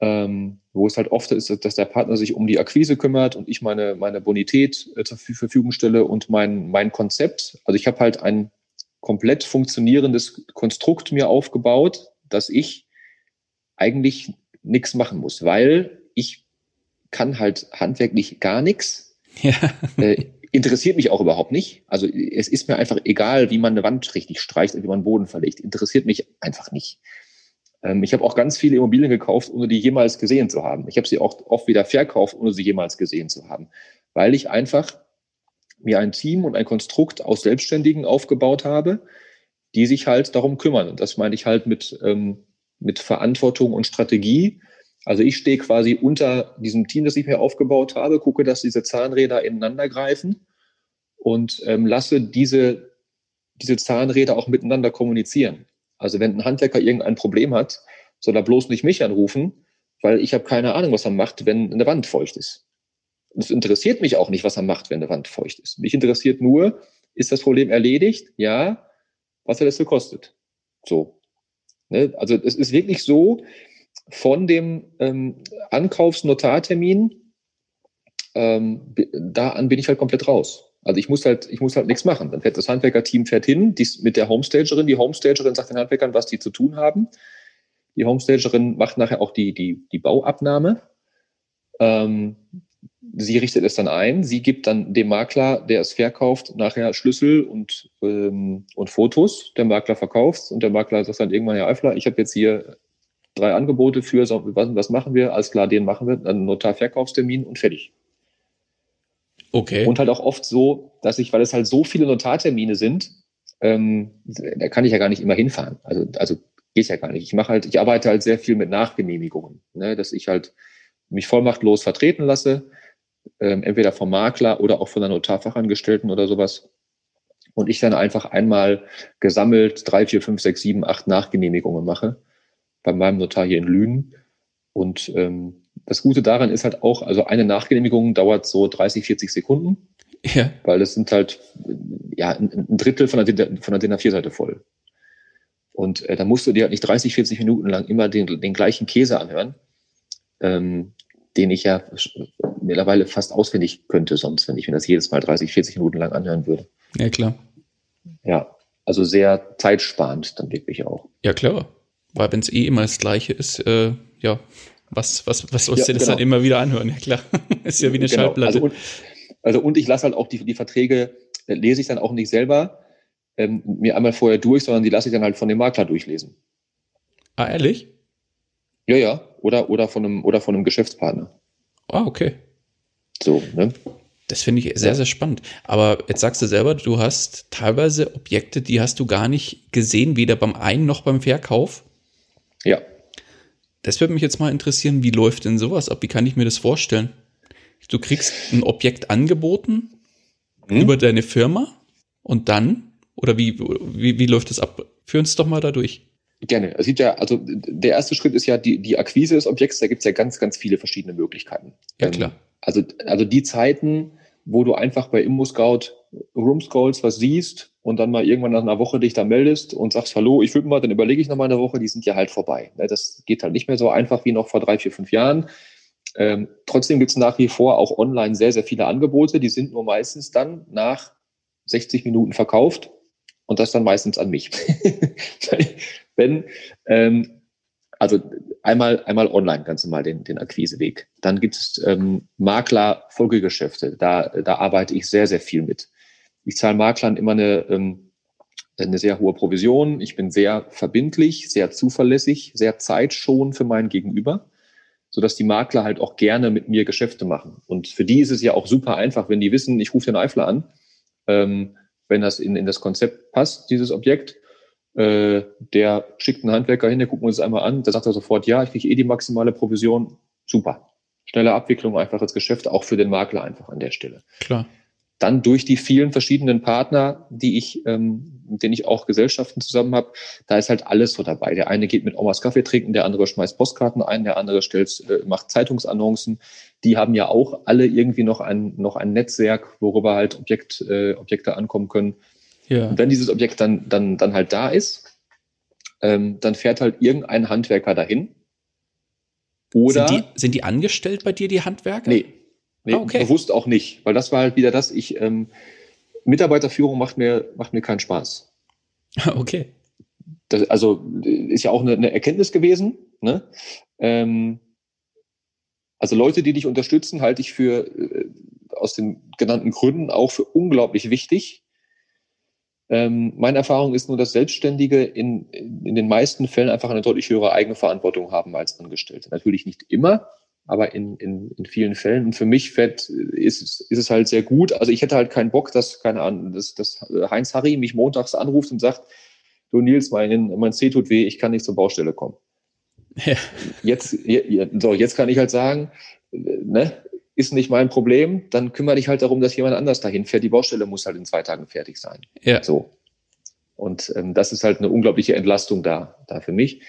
ähm, wo es halt oft ist, dass der Partner sich um die Akquise kümmert und ich meine, meine Bonität äh, zur Verfügung stelle und mein, mein Konzept. Also ich habe halt ein komplett funktionierendes Konstrukt mir aufgebaut, dass ich eigentlich nichts machen muss, weil ich kann halt handwerklich gar nichts. Ja. Äh, interessiert mich auch überhaupt nicht. Also es ist mir einfach egal, wie man eine Wand richtig streicht und wie man Boden verlegt. Interessiert mich einfach nicht. Ähm, ich habe auch ganz viele Immobilien gekauft, ohne die jemals gesehen zu haben. Ich habe sie auch oft wieder verkauft, ohne sie jemals gesehen zu haben, weil ich einfach mir ein Team und ein Konstrukt aus Selbstständigen aufgebaut habe, die sich halt darum kümmern. Und das meine ich halt mit, ähm, mit Verantwortung und Strategie. Also ich stehe quasi unter diesem Team, das ich mir aufgebaut habe, gucke, dass diese Zahnräder ineinander greifen und ähm, lasse diese, diese Zahnräder auch miteinander kommunizieren. Also wenn ein Handwerker irgendein Problem hat, soll er bloß nicht mich anrufen, weil ich habe keine Ahnung, was er macht, wenn eine Wand feucht ist. Es interessiert mich auch nicht, was er macht, wenn eine Wand feucht ist. Mich interessiert nur, ist das Problem erledigt? Ja. Was hat das gekostet? So. Ne? Also es ist wirklich so, von dem ähm, Ankaufsnotartermin, ähm, da an bin ich halt komplett raus. Also ich muss halt, ich muss halt nichts machen. Dann fährt das Handwerkerteam fährt hin, dies mit der Homestagerin. Die Homestagerin sagt den Handwerkern, was die zu tun haben. Die Homestagerin macht nachher auch die, die, die Bauabnahme. Ähm, sie richtet es dann ein. Sie gibt dann dem Makler, der es verkauft, nachher Schlüssel und, ähm, und Fotos. Der Makler verkauft und der Makler sagt dann irgendwann, Herr Eifler, ich habe jetzt hier drei Angebote für, was, was machen wir? Alles klar, den machen wir. Dann Notarverkaufstermin und fertig. Okay. Und halt auch oft so, dass ich, weil es halt so viele Notartermine sind, ähm, da kann ich ja gar nicht immer hinfahren. Also, also geht ja gar nicht. Ich mache halt, ich arbeite halt sehr viel mit Nachgenehmigungen, ne, dass ich halt mich vollmachtlos vertreten lasse, ähm, entweder vom Makler oder auch von der Notarfachangestellten oder sowas. Und ich dann einfach einmal gesammelt drei, vier, fünf, sechs, sieben, acht Nachgenehmigungen mache bei meinem Notar hier in Lünen. Und ähm, das Gute daran ist halt auch, also eine Nachgenehmigung dauert so 30, 40 Sekunden. Ja. Weil es sind halt ja ein, Drittel von der, von der DIN A4-Seite voll. Und äh, da musst du dir halt nicht 30, 40 Minuten lang immer den, den gleichen Käse anhören, ähm, den ich ja mittlerweile fast auswendig könnte, sonst, wenn ich mir das jedes Mal 30, 40 Minuten lang anhören würde. Ja, klar. Ja, also sehr zeitsparend dann wirklich auch. Ja, klar. Weil wenn es eh immer das Gleiche ist, äh, ja, was, was, was sollst ja, das genau. dann immer wieder anhören? Ja, klar. ist ja wie eine genau. Schallplatte. Also und, also und ich lasse halt auch die, die Verträge, äh, lese ich dann auch nicht selber ähm, mir einmal vorher durch, sondern die lasse ich dann halt von dem Makler durchlesen. Ah, ehrlich? Ja, ja. Oder, oder, von, einem, oder von einem Geschäftspartner. Ah, okay. So, ne? Das finde ich sehr, sehr spannend. Aber jetzt sagst du selber, du hast teilweise Objekte, die hast du gar nicht gesehen, weder beim Ein- noch beim Verkauf. Ja. Das würde mich jetzt mal interessieren, wie läuft denn sowas ab? Wie kann ich mir das vorstellen? Du kriegst ein Objekt angeboten hm? über deine Firma und dann, oder wie, wie, wie läuft das ab? Führ uns doch mal da durch. Gerne. Es gibt ja, also der erste Schritt ist ja die, die Akquise des Objekts. Da gibt es ja ganz, ganz viele verschiedene Möglichkeiten. Ja, klar. Ähm, also, also die Zeiten, wo du einfach bei ImmoScout Roomscrolls was siehst und dann mal irgendwann nach einer Woche dich da meldest und sagst, hallo, ich will mal, dann überlege ich noch mal eine Woche, die sind ja halt vorbei. Ne, das geht halt nicht mehr so einfach wie noch vor drei, vier, fünf Jahren. Ähm, trotzdem gibt es nach wie vor auch online sehr, sehr viele Angebote. Die sind nur meistens dann nach 60 Minuten verkauft und das dann meistens an mich. Wenn, ähm, also einmal, einmal online ganz normal den, den Akquiseweg. Dann gibt es ähm, Makler-Folgegeschäfte. Da, da arbeite ich sehr, sehr viel mit. Ich zahle Maklern immer eine, ähm, eine sehr hohe Provision. Ich bin sehr verbindlich, sehr zuverlässig, sehr zeitschonend für meinen Gegenüber, sodass die Makler halt auch gerne mit mir Geschäfte machen. Und für die ist es ja auch super einfach, wenn die wissen, ich rufe den Eifler an, ähm, wenn das in, in das Konzept passt, dieses Objekt. Äh, der schickt einen Handwerker hin, der guckt uns das einmal an, der sagt er sofort, ja, ich kriege eh die maximale Provision. Super. Schnelle Abwicklung, einfaches Geschäft, auch für den Makler einfach an der Stelle. Klar dann durch die vielen verschiedenen Partner, die ich, ähm, mit denen ich auch Gesellschaften zusammen habe, da ist halt alles so dabei. Der eine geht mit Omas Kaffee trinken, der andere schmeißt Postkarten ein, der andere stellt, äh, macht Zeitungsannoncen. Die haben ja auch alle irgendwie noch ein, noch ein Netzwerk, worüber halt Objekt, äh, Objekte ankommen können. Ja. Und wenn dieses Objekt dann, dann, dann halt da ist, ähm, dann fährt halt irgendein Handwerker dahin. Oder sind die, sind die angestellt bei dir, die Handwerker? Nee, Nee, ah, okay. bewusst auch nicht, weil das war halt wieder das, ich, ähm, Mitarbeiterführung macht mir, macht mir keinen Spaß. Okay. Das, also ist ja auch eine, eine Erkenntnis gewesen. Ne? Ähm, also Leute, die dich unterstützen, halte ich für äh, aus den genannten Gründen auch für unglaublich wichtig. Ähm, meine Erfahrung ist nur, dass Selbstständige in, in den meisten Fällen einfach eine deutlich höhere eigene Verantwortung haben als Angestellte. Natürlich nicht immer, aber in, in, in vielen Fällen. Und für mich fett ist, ist es halt sehr gut. Also ich hätte halt keinen Bock, dass, keine Ahnung, dass, dass Heinz Harry mich montags anruft und sagt, du Nils, mein, mein C tut weh, ich kann nicht zur Baustelle kommen. Ja. Jetzt, so, jetzt kann ich halt sagen, ne, ist nicht mein Problem, dann kümmere dich halt darum, dass jemand anders dahin fährt. Die Baustelle muss halt in zwei Tagen fertig sein. Ja. So. Und ähm, das ist halt eine unglaubliche Entlastung da, da für mich.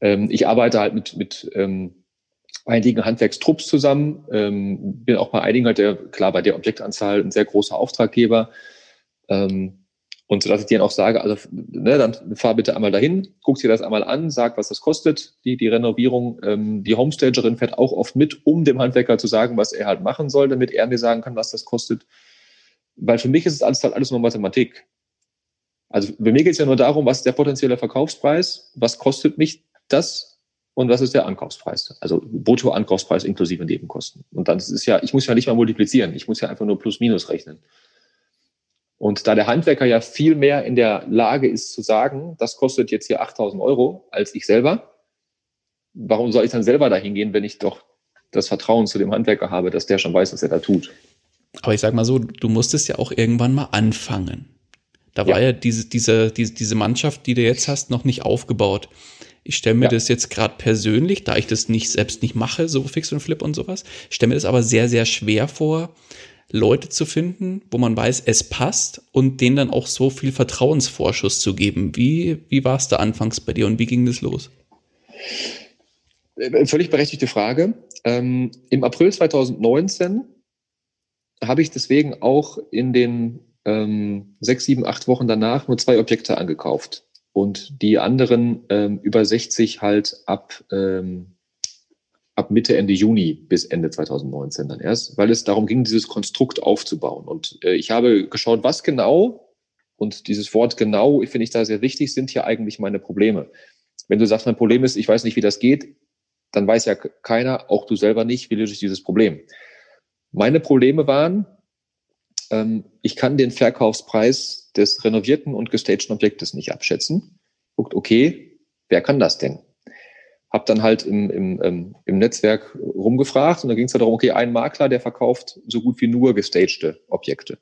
Ähm, ich arbeite halt mit, mit ähm, einigen Handwerkstrupps zusammen. Ähm, bin auch bei einigen halt der, klar, bei der Objektanzahl ein sehr großer Auftraggeber. Ähm, und so dass ich dir auch sage, also ne, dann fahr bitte einmal dahin, guck dir das einmal an, sag, was das kostet, die, die Renovierung. Ähm, die Homestagerin fährt auch oft mit, um dem Handwerker zu sagen, was er halt machen soll, damit er mir sagen kann, was das kostet. Weil für mich ist es alles halt alles nur Mathematik. Also bei mir geht es ja nur darum, was ist der potenzielle Verkaufspreis, was kostet mich das und was ist der Ankaufspreis? Also Brutto-Ankaufspreis inklusive Nebenkosten. Und dann ist es ja, ich muss ja nicht mal multiplizieren, ich muss ja einfach nur plus minus rechnen. Und da der Handwerker ja viel mehr in der Lage ist zu sagen, das kostet jetzt hier 8000 Euro als ich selber, warum soll ich dann selber dahin gehen, wenn ich doch das Vertrauen zu dem Handwerker habe, dass der schon weiß, was er da tut? Aber ich sag mal so, du musstest ja auch irgendwann mal anfangen. Da war ja, ja diese, diese, diese, diese Mannschaft, die du jetzt hast, noch nicht aufgebaut. Ich stelle mir ja. das jetzt gerade persönlich, da ich das nicht selbst nicht mache, so Fix und Flip und sowas, stelle mir das aber sehr, sehr schwer vor, Leute zu finden, wo man weiß, es passt und denen dann auch so viel Vertrauensvorschuss zu geben. Wie, wie war es da anfangs bei dir und wie ging das los? Äh, völlig berechtigte Frage. Ähm, Im April 2019 habe ich deswegen auch in den ähm, sechs, sieben, acht Wochen danach nur zwei Objekte angekauft und die anderen ähm, über 60 halt ab, ähm, ab Mitte, Ende Juni bis Ende 2019 dann erst, weil es darum ging, dieses Konstrukt aufzubauen. Und äh, ich habe geschaut, was genau, und dieses Wort genau finde ich da sehr wichtig, sind hier eigentlich meine Probleme. Wenn du sagst, mein Problem ist, ich weiß nicht, wie das geht, dann weiß ja keiner, auch du selber nicht, wie löse ich dieses Problem. Meine Probleme waren, ähm, ich kann den Verkaufspreis des renovierten und gestagten Objektes nicht abschätzen. Guckt, okay, wer kann das denn? Hab dann halt im, im, ähm, im Netzwerk rumgefragt und da ging es halt darum, okay, ein Makler, der verkauft so gut wie nur gestagte Objekte.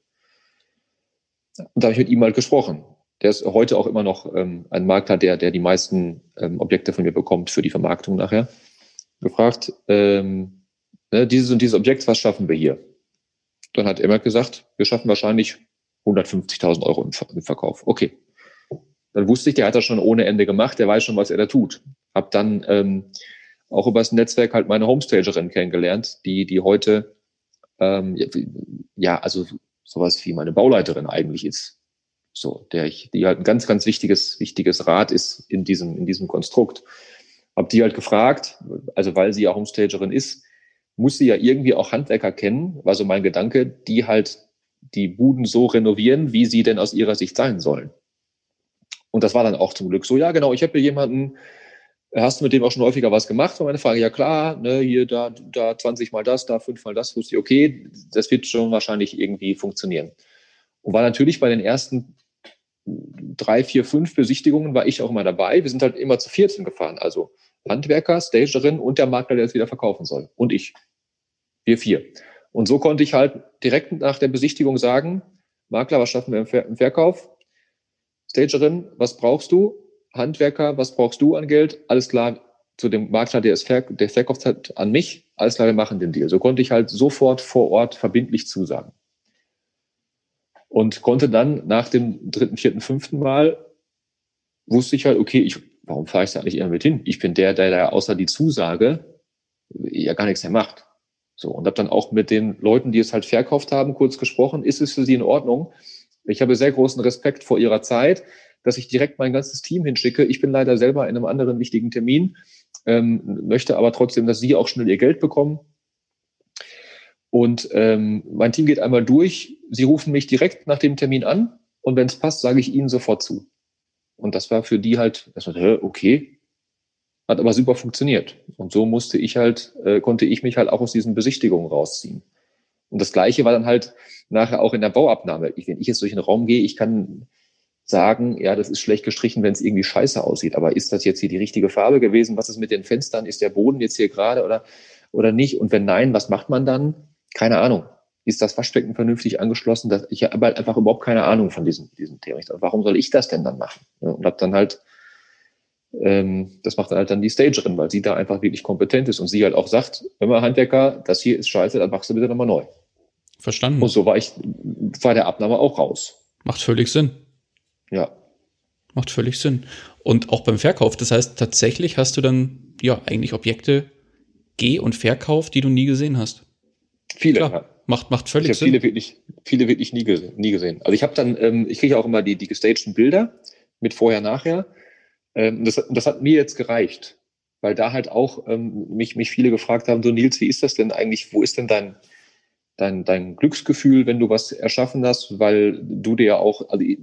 Und da habe ich mit ihm halt gesprochen. Der ist heute auch immer noch ähm, ein Makler, der, der die meisten ähm, Objekte von mir bekommt für die Vermarktung nachher. Gefragt, ähm, ne, dieses und dieses Objekt, was schaffen wir hier? Dann hat Emma gesagt, wir schaffen wahrscheinlich 150.000 Euro im, Verkauf. Okay. Dann wusste ich, der hat das schon ohne Ende gemacht, der weiß schon, was er da tut. Hab dann ähm, auch über das Netzwerk halt meine Homestagerin kennengelernt, die, die heute, ähm, ja, also sowas wie meine Bauleiterin eigentlich ist. So, der ich, die halt ein ganz, ganz wichtiges, wichtiges Rad ist in diesem, in diesem Konstrukt. Hab die halt gefragt, also weil sie ja Homestagerin ist, muss sie ja irgendwie auch Handwerker kennen, war so mein Gedanke, die halt die Buden so renovieren, wie sie denn aus ihrer Sicht sein sollen. Und das war dann auch zum Glück so, ja genau, ich habe hier jemanden, hast du mit dem auch schon häufiger was gemacht? Und meine Frage, ja klar, ne, hier, da, da 20 mal das, da 5 mal das, wusste ich, okay, das wird schon wahrscheinlich irgendwie funktionieren. Und war natürlich bei den ersten drei, vier, fünf Besichtigungen war ich auch immer dabei. Wir sind halt immer zu 14 gefahren. Also Handwerker, Stagerin und der Makler, der es wieder verkaufen soll. Und ich. Wir vier. Und so konnte ich halt direkt nach der Besichtigung sagen, Makler, was schaffen wir im, Ver im Verkauf? Stagerin, was brauchst du? Handwerker, was brauchst du an Geld? Alles klar, zu dem Makler, der es ver der verkauft hat, an mich. Alles klar, wir machen den Deal. So konnte ich halt sofort vor Ort verbindlich zusagen und konnte dann nach dem dritten, vierten, fünften Mal wusste ich halt, okay, ich, warum fahre ich da nicht immer mit hin? Ich bin der, der da außer die Zusage ja gar nichts mehr macht. So, und habe dann auch mit den Leuten, die es halt verkauft haben, kurz gesprochen, ist es für sie in Ordnung? Ich habe sehr großen Respekt vor ihrer Zeit, dass ich direkt mein ganzes Team hinschicke. Ich bin leider selber in einem anderen wichtigen Termin, ähm, möchte aber trotzdem, dass sie auch schnell ihr Geld bekommen. Und ähm, mein Team geht einmal durch. Sie rufen mich direkt nach dem Termin an und wenn es passt, sage ich ihnen sofort zu. Und das war für die halt, okay, hat aber super funktioniert. Und so musste ich halt, äh, konnte ich mich halt auch aus diesen Besichtigungen rausziehen. Und das Gleiche war dann halt nachher auch in der Bauabnahme. Ich, wenn ich jetzt durch den Raum gehe, ich kann sagen, ja, das ist schlecht gestrichen, wenn es irgendwie scheiße aussieht. Aber ist das jetzt hier die richtige Farbe gewesen? Was ist mit den Fenstern? Ist der Boden jetzt hier gerade oder, oder nicht? Und wenn nein, was macht man dann? keine Ahnung. Ist das Waschbecken vernünftig angeschlossen? Das, ich habe halt einfach überhaupt keine Ahnung von diesem, diesem Thema. Warum soll ich das denn dann machen? Und habe dann halt, ähm, das macht dann halt dann die Stagerin, weil sie da einfach wirklich kompetent ist und sie halt auch sagt, wenn man Handwerker, das hier ist scheiße, dann machst du bitte nochmal neu. Verstanden. Und so war ich, war der Abnahme auch raus. Macht völlig Sinn. Ja. Macht völlig Sinn. Und auch beim Verkauf, das heißt, tatsächlich hast du dann ja eigentlich Objekte geh- und Verkauf, die du nie gesehen hast. Viele, Klar, ja. Macht, macht völlig ich Sinn. Viele wirklich, viele wirklich nie, gesehen, nie gesehen. Also ich habe dann, ähm, ich kriege auch immer die, die gestagten Bilder mit vorher, nachher. Ähm, das, das hat mir jetzt gereicht, weil da halt auch ähm, mich, mich viele gefragt haben, so Nils, wie ist das denn eigentlich, wo ist denn dein, dein, dein Glücksgefühl, wenn du was erschaffen hast, weil du dir ja auch, also ich,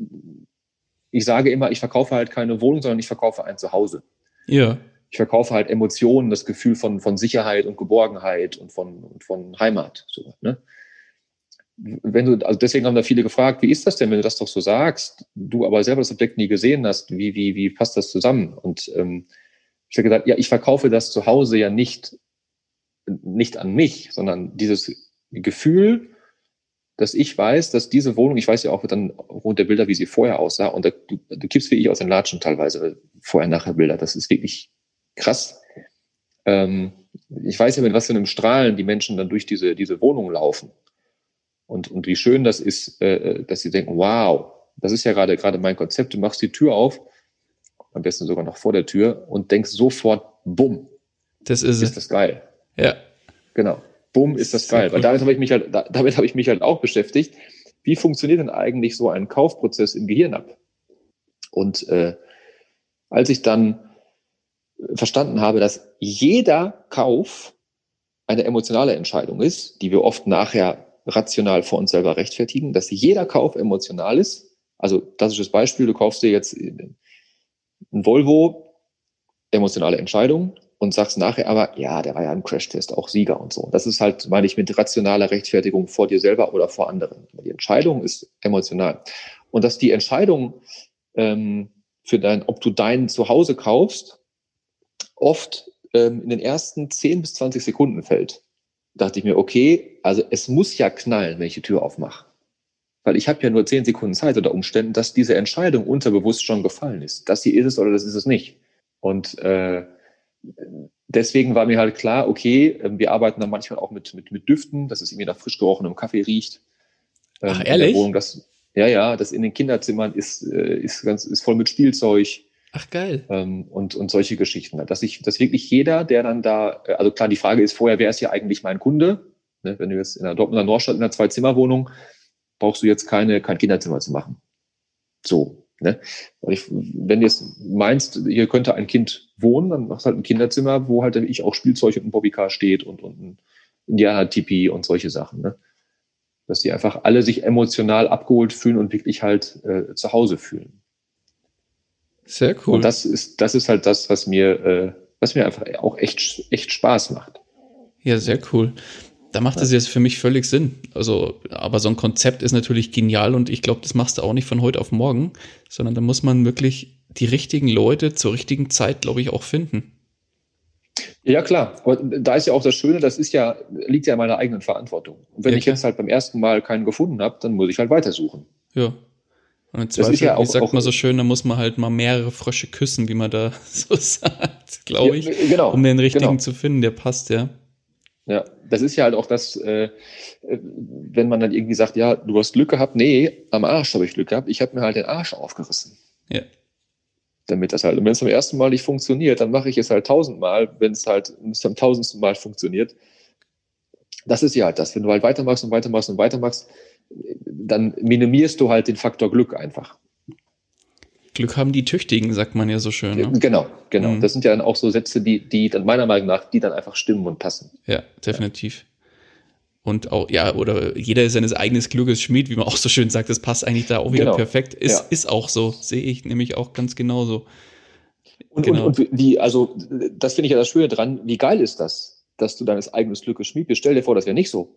ich sage immer, ich verkaufe halt keine Wohnung, sondern ich verkaufe ein Zuhause. Ja ich verkaufe halt Emotionen, das Gefühl von, von Sicherheit und Geborgenheit und von, und von Heimat. So, ne? Wenn du, also deswegen haben da viele gefragt, wie ist das denn, wenn du das doch so sagst, du aber selber das Objekt nie gesehen hast, wie, wie, wie passt das zusammen? Und ähm, ich habe gesagt, ja, ich verkaufe das zu Hause ja nicht, nicht an mich, sondern dieses Gefühl, dass ich weiß, dass diese Wohnung, ich weiß ja auch dann aufgrund der Bilder, wie sie vorher aussah, und da, du, du kippst wie ich aus den Latschen teilweise vorher-nachher-Bilder. Das ist wirklich krass. Ähm, ich weiß ja, mit was für einem Strahlen die Menschen dann durch diese, diese Wohnung laufen. Und, und wie schön das ist, äh, dass sie denken, wow, das ist ja gerade gerade mein Konzept. Du machst die Tür auf, am besten sogar noch vor der Tür und denkst sofort, bumm. Das ist, ist das geil. Ja. Genau. Bumm ist das geil. Weil damit habe ich mich halt, damit habe ich mich halt auch beschäftigt. Wie funktioniert denn eigentlich so ein Kaufprozess im Gehirn ab? Und äh, als ich dann verstanden habe, dass jeder Kauf eine emotionale Entscheidung ist, die wir oft nachher rational vor uns selber rechtfertigen, dass jeder Kauf emotional ist. Also klassisches Beispiel, du kaufst dir jetzt ein Volvo, emotionale Entscheidung und sagst nachher aber, ja, der war ja im Crashtest auch Sieger und so. Das ist halt, meine ich, mit rationaler Rechtfertigung vor dir selber oder vor anderen. Die Entscheidung ist emotional. Und dass die Entscheidung ähm, für dein, ob du dein Zuhause kaufst, oft ähm, in den ersten 10 bis 20 Sekunden fällt. Dachte ich mir, okay, also es muss ja knallen, wenn ich die Tür aufmache. Weil ich habe ja nur 10 Sekunden Zeit unter Umständen, dass diese Entscheidung unterbewusst schon gefallen ist. Das hier ist es oder das ist es nicht. Und äh, deswegen war mir halt klar, okay, ähm, wir arbeiten dann manchmal auch mit, mit, mit Düften, dass es irgendwie nach frisch gerochenem Kaffee riecht. Ähm, Ach, ehrlich? Wohnung, das, ja, ja, das in den Kinderzimmern ist, äh, ist, ganz, ist voll mit Spielzeug. Ach geil. Ähm, und, und solche Geschichten. Dass ich, dass wirklich jeder, der dann da, äh, also klar, die Frage ist vorher, wer ist hier eigentlich mein Kunde? Ne, wenn du jetzt in der Dortmunder Nordstadt in einer Zwei-Zimmer-Wohnung, brauchst du jetzt keine, kein Kinderzimmer zu machen. So. Ne? Ich, wenn du jetzt meinst, hier könnte ein Kind wohnen, dann machst du halt ein Kinderzimmer, wo halt ich auch Spielzeug und ein Bobbycar steht und, und ein Indianer-Tipi und solche Sachen. Ne? dass die einfach alle sich emotional abgeholt fühlen und wirklich halt äh, zu Hause fühlen. Sehr cool. Und das ist, das ist halt das, was mir, äh, was mir einfach auch echt, echt Spaß macht. Ja, sehr cool. Da macht es jetzt für mich völlig Sinn. Also, aber so ein Konzept ist natürlich genial und ich glaube, das machst du auch nicht von heute auf morgen, sondern da muss man wirklich die richtigen Leute zur richtigen Zeit, glaube ich, auch finden. Ja, klar. Aber da ist ja auch das Schöne, das ist ja, liegt ja in meiner eigenen Verantwortung. Und wenn ja, ich jetzt halt beim ersten Mal keinen gefunden habe, dann muss ich halt weitersuchen. Ja. Und im Zweifel, ja auch, wie sagt man so schön, da muss man halt mal mehrere Frösche küssen, wie man da so sagt, glaube ich. Ja, genau. Um den richtigen genau. zu finden, der passt, ja. Ja, das ist ja halt auch das, äh, wenn man dann irgendwie sagt, ja, du hast Glück gehabt. Nee, am Arsch habe ich Glück gehabt. Ich habe mir halt den Arsch aufgerissen. Ja. Damit das halt, und wenn es beim ersten Mal nicht funktioniert, dann mache ich es halt tausendmal, wenn es halt zum tausendsten Mal funktioniert. Das ist ja halt das. Wenn du halt weitermachst und weitermachst und weitermachst, dann minimierst du halt den Faktor Glück einfach. Glück haben die Tüchtigen, sagt man ja so schön. Ne? Genau, genau. Mhm. Das sind ja dann auch so Sätze, die, die dann meiner Meinung nach, die dann einfach stimmen und passen. Ja, definitiv. Ja. Und auch, ja, oder jeder ist seines eigenen Glückes Schmied, wie man auch so schön sagt, das passt eigentlich da auch wieder genau. perfekt. Ist, ja. ist auch so, sehe ich nämlich auch ganz genauso. Und, genau. und, und wie, also, das finde ich ja das Schöne dran, wie geil ist das, dass du deines eigenes Glückes Schmied bist? Stell dir vor, das wäre nicht so.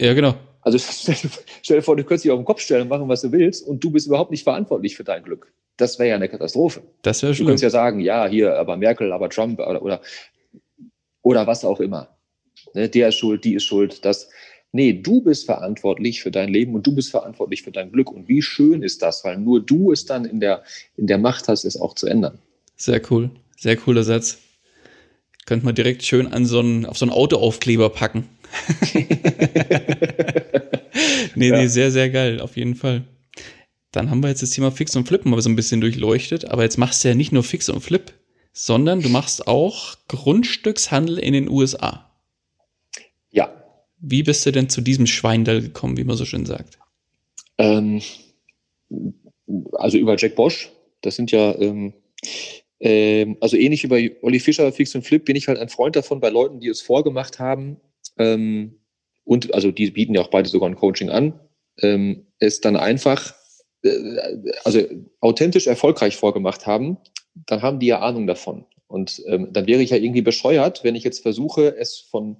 Ja, genau. Also stell dir vor, du könntest dich auf den Kopf stellen und machen, was du willst, und du bist überhaupt nicht verantwortlich für dein Glück. Das wäre ja eine Katastrophe. Das wäre schlimm. Du könntest ja sagen, ja, hier, aber Merkel, aber Trump oder, oder, oder was auch immer. Ne, der ist schuld, die ist schuld. Das, nee, du bist verantwortlich für dein Leben und du bist verantwortlich für dein Glück. Und wie schön ist das, weil nur du es dann in der, in der Macht hast, es auch zu ändern. Sehr cool. Sehr cooler Satz. Könnte man direkt schön an so einen, auf so einen Autoaufkleber packen. nee, ja. nee, sehr, sehr geil, auf jeden Fall. Dann haben wir jetzt das Thema Fix und Flip mal so ein bisschen durchleuchtet, aber jetzt machst du ja nicht nur Fix und Flip, sondern du machst auch Grundstückshandel in den USA. Ja. Wie bist du denn zu diesem Schweindall gekommen, wie man so schön sagt? Ähm, also über Jack Bosch. Das sind ja, ähm, ähm, also ähnlich wie bei Olli Fischer, Fix und Flip, bin ich halt ein Freund davon, bei Leuten, die es vorgemacht haben, ähm, und also die bieten ja auch beide sogar ein Coaching an, ähm, es dann einfach, äh, also authentisch erfolgreich vorgemacht haben, dann haben die ja Ahnung davon. Und ähm, dann wäre ich ja irgendwie bescheuert, wenn ich jetzt versuche, es von,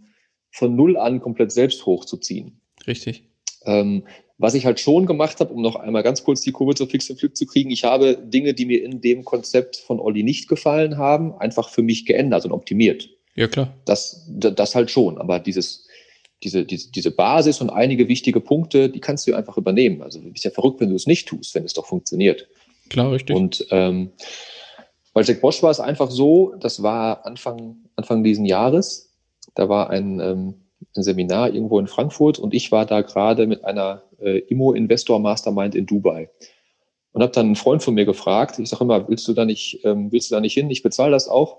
von null an komplett selbst hochzuziehen. Richtig. Ähm, was ich halt schon gemacht habe, um noch einmal ganz kurz die Kurve zu Fix und Flip zu kriegen, ich habe Dinge, die mir in dem Konzept von Olli nicht gefallen haben, einfach für mich geändert und optimiert. Ja, klar. Das, das halt schon. Aber dieses, diese, diese, diese Basis und einige wichtige Punkte, die kannst du einfach übernehmen. Also du bist ja verrückt, wenn du es nicht tust, wenn es doch funktioniert. Klar, richtig. Und ähm, bei Jack Bosch war es einfach so, das war Anfang, Anfang diesen Jahres, da war ein, ähm, ein Seminar irgendwo in Frankfurt und ich war da gerade mit einer äh, Immo-Investor Mastermind in Dubai. Und habe dann einen Freund von mir gefragt, ich sage immer, willst du da nicht, ähm, willst du da nicht hin? Ich bezahle das auch.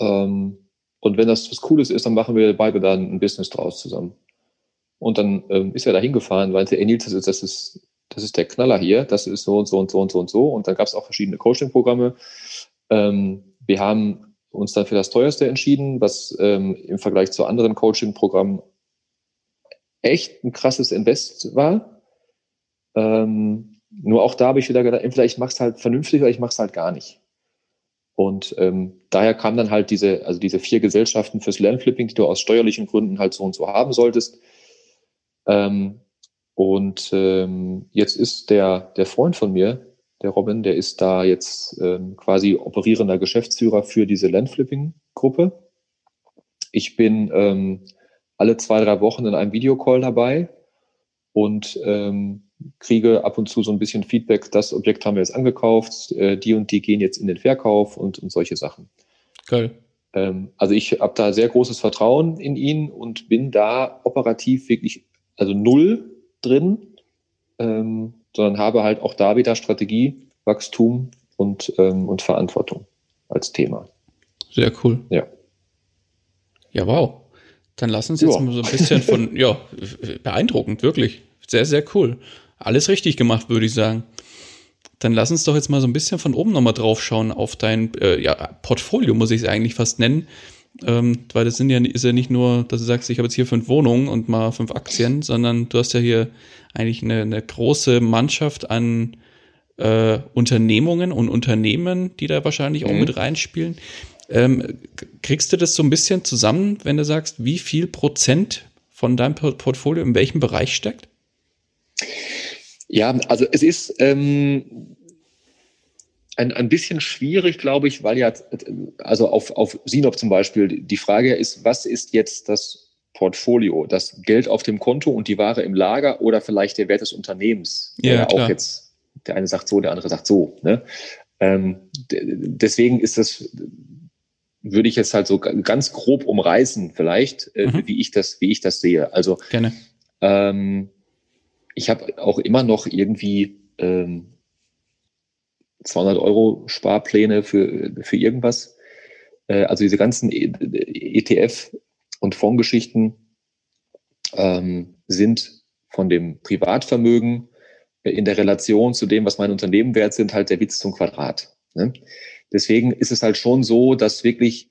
Ähm, und wenn das was Cooles ist, dann machen wir beide dann ein Business draus zusammen. Und dann ähm, ist er da hingefahren, meinte, ey Nils, das ist, das ist, das ist der Knaller hier, das ist so und so und so und so und so. Und dann gab es auch verschiedene Coaching-Programme. Ähm, wir haben uns dann für das teuerste entschieden, was ähm, im Vergleich zu anderen Coaching-Programmen echt ein krasses Invest war. Ähm, nur auch da habe ich wieder gedacht, entweder ich mache es halt vernünftig oder ich mache es halt gar nicht. Und ähm, daher kam dann halt diese, also diese vier Gesellschaften fürs Lernflipping, die du aus steuerlichen Gründen halt so und so haben solltest. Ähm, und ähm, jetzt ist der, der Freund von mir, der Robin, der ist da jetzt ähm, quasi operierender Geschäftsführer für diese Landflipping-Gruppe. Ich bin ähm, alle zwei, drei Wochen in einem Videocall dabei und ähm, kriege ab und zu so ein bisschen Feedback, das Objekt haben wir jetzt angekauft, äh, die und die gehen jetzt in den Verkauf und, und solche Sachen. Geil. Ähm, also ich habe da sehr großes Vertrauen in ihn und bin da operativ wirklich, also null drin, ähm, sondern habe halt auch da wieder Strategie, Wachstum und, ähm, und Verantwortung als Thema. Sehr cool. Ja. Ja, wow. Dann lass uns jetzt ja. mal so ein bisschen von, ja, beeindruckend, wirklich. Sehr, sehr cool. Alles richtig gemacht, würde ich sagen. Dann lass uns doch jetzt mal so ein bisschen von oben nochmal drauf schauen auf dein äh, ja, Portfolio, muss ich es eigentlich fast nennen. Ähm, weil das sind ja, ist ja nicht nur, dass du sagst, ich habe jetzt hier fünf Wohnungen und mal fünf Aktien, sondern du hast ja hier eigentlich eine, eine große Mannschaft an äh, Unternehmungen und Unternehmen, die da wahrscheinlich auch mhm. mit reinspielen. Ähm, kriegst du das so ein bisschen zusammen, wenn du sagst, wie viel Prozent von deinem Portfolio in welchem Bereich steckt? Ja, also es ist ähm, ein, ein bisschen schwierig, glaube ich, weil ja, also auf, auf Sinop zum Beispiel, die Frage ist, was ist jetzt das Portfolio, das Geld auf dem Konto und die Ware im Lager oder vielleicht der Wert des Unternehmens, ja, der klar. auch jetzt, der eine sagt so, der andere sagt so. Ne? Ähm, deswegen ist das, würde ich jetzt halt so ganz grob umreißen, vielleicht, äh, mhm. wie ich das, wie ich das sehe. Also Gerne. Ähm, ich habe auch immer noch irgendwie ähm, 200 Euro Sparpläne für, für irgendwas. Äh, also diese ganzen ETF und Fondsgeschichten ähm, sind von dem Privatvermögen in der Relation zu dem, was mein Unternehmen wert sind, halt der Witz zum Quadrat. Ne? Deswegen ist es halt schon so, dass wirklich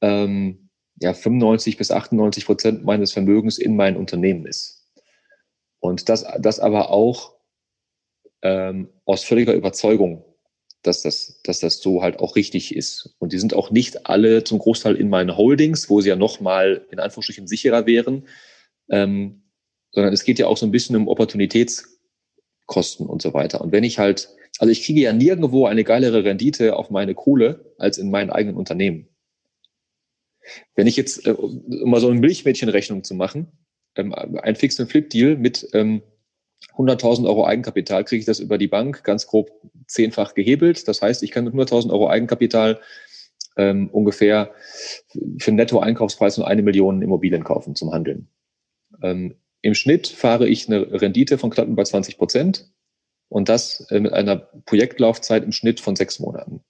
ähm, ja, 95 bis 98 Prozent meines Vermögens in mein Unternehmen ist. Und das, das aber auch ähm, aus völliger Überzeugung dass das, dass das so halt auch richtig ist. Und die sind auch nicht alle zum Großteil in meinen Holdings, wo sie ja nochmal in Anführungsstrichen sicherer wären, ähm, sondern es geht ja auch so ein bisschen um Opportunitätskosten und so weiter. Und wenn ich halt, also ich kriege ja nirgendwo eine geilere Rendite auf meine Kohle als in meinen eigenen Unternehmen. Wenn ich jetzt, äh, um mal so eine Milchmädchenrechnung zu machen, ähm, ein Fix- and Flip-Deal mit ähm, 100.000 Euro Eigenkapital kriege ich das über die Bank ganz grob zehnfach gehebelt. Das heißt, ich kann mit 100.000 Euro Eigenkapital ähm, ungefähr für einen Netto-Einkaufspreis von eine Million Immobilien kaufen zum Handeln. Ähm, Im Schnitt fahre ich eine Rendite von knapp über 20 Prozent und das äh, mit einer Projektlaufzeit im Schnitt von sechs Monaten.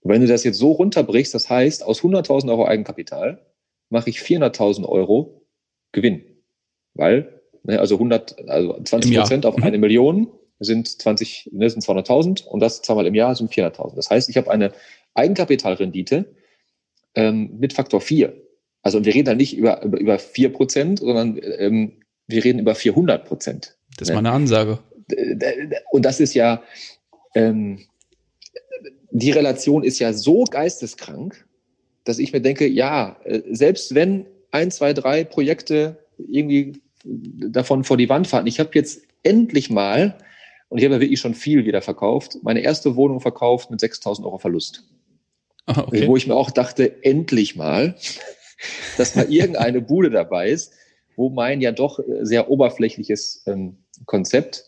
Und wenn du das jetzt so runterbrichst, das heißt, aus 100.000 Euro Eigenkapital mache ich 400.000 Euro Gewinn, weil Ne, also 100, also 20 Prozent auf mhm. eine Million sind 20, ne, sind 200.000 und das zweimal im Jahr sind 400.000. Das heißt, ich habe eine Eigenkapitalrendite ähm, mit Faktor 4. Also wir reden da nicht über, über, über 4 Prozent, sondern ähm, wir reden über 400 Prozent. Das ist ne? mal eine Ansage. Und das ist ja, ähm, die Relation ist ja so geisteskrank, dass ich mir denke, ja, äh, selbst wenn ein, zwei, drei Projekte irgendwie davon vor die Wand fahren. Ich habe jetzt endlich mal, und ich habe ja wirklich schon viel wieder verkauft, meine erste Wohnung verkauft mit 6000 Euro Verlust. Ah, okay. Wo ich mir auch dachte, endlich mal, dass mal irgendeine Bude dabei ist, wo mein ja doch sehr oberflächliches ähm, Konzept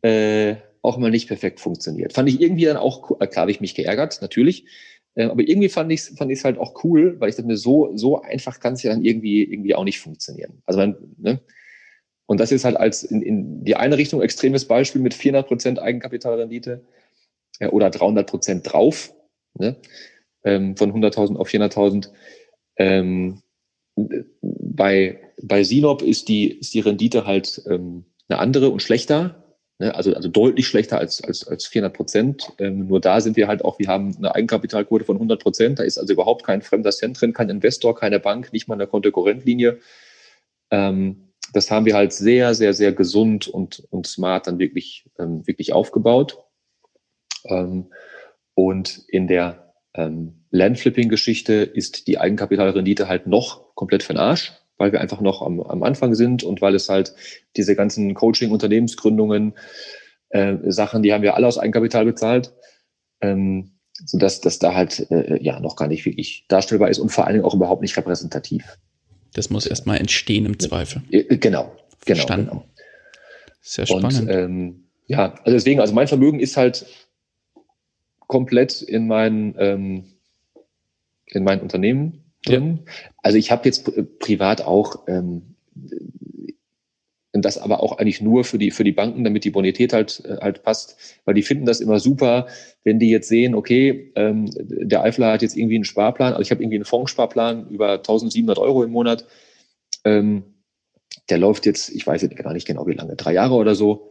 äh, auch mal nicht perfekt funktioniert. Fand ich irgendwie dann auch, äh, klar habe ich mich geärgert, natürlich, äh, aber irgendwie fand ich es fand ich's halt auch cool, weil ich dachte mir, so, so einfach kann es ja dann irgendwie, irgendwie auch nicht funktionieren. Also man, ne? Und das ist halt als in, in die eine Richtung extremes Beispiel mit 400 Prozent Eigenkapitalrendite äh, oder 300 Prozent drauf, ne? ähm, von 100.000 auf 400.000. Ähm, bei, bei Sinop ist die, ist die Rendite halt ähm, eine andere und schlechter. Ne? Also, also deutlich schlechter als, als, als 400 Prozent. Ähm, nur da sind wir halt auch, wir haben eine Eigenkapitalquote von 100 Prozent. Da ist also überhaupt kein fremder Cent drin, kein Investor, keine Bank, nicht mal eine Kontokorrentlinie. Ähm, das haben wir halt sehr, sehr, sehr gesund und, und smart dann wirklich, ähm, wirklich aufgebaut. Ähm, und in der ähm, Landflipping-Geschichte ist die Eigenkapitalrendite halt noch komplett für den Arsch weil wir einfach noch am, am Anfang sind und weil es halt diese ganzen Coaching-Unternehmensgründungen, äh, Sachen, die haben wir alle aus Eigenkapital bezahlt, ähm, sodass das da halt äh, ja noch gar nicht wirklich darstellbar ist und vor allen Dingen auch überhaupt nicht repräsentativ. Das muss erstmal entstehen im Zweifel. Genau, genau. Verstanden. Genau. Sehr spannend. Und, ähm, ja, also deswegen, also mein Vermögen ist halt komplett in mein, ähm, in mein Unternehmen Ja. Also ich habe jetzt privat auch ähm, das aber auch eigentlich nur für die für die Banken, damit die Bonität halt äh, halt passt, weil die finden das immer super, wenn die jetzt sehen, okay, ähm, der Eifler hat jetzt irgendwie einen Sparplan, also ich habe irgendwie einen Fondssparplan über 1700 Euro im Monat, ähm, der läuft jetzt, ich weiß jetzt gar nicht genau wie lange, drei Jahre oder so,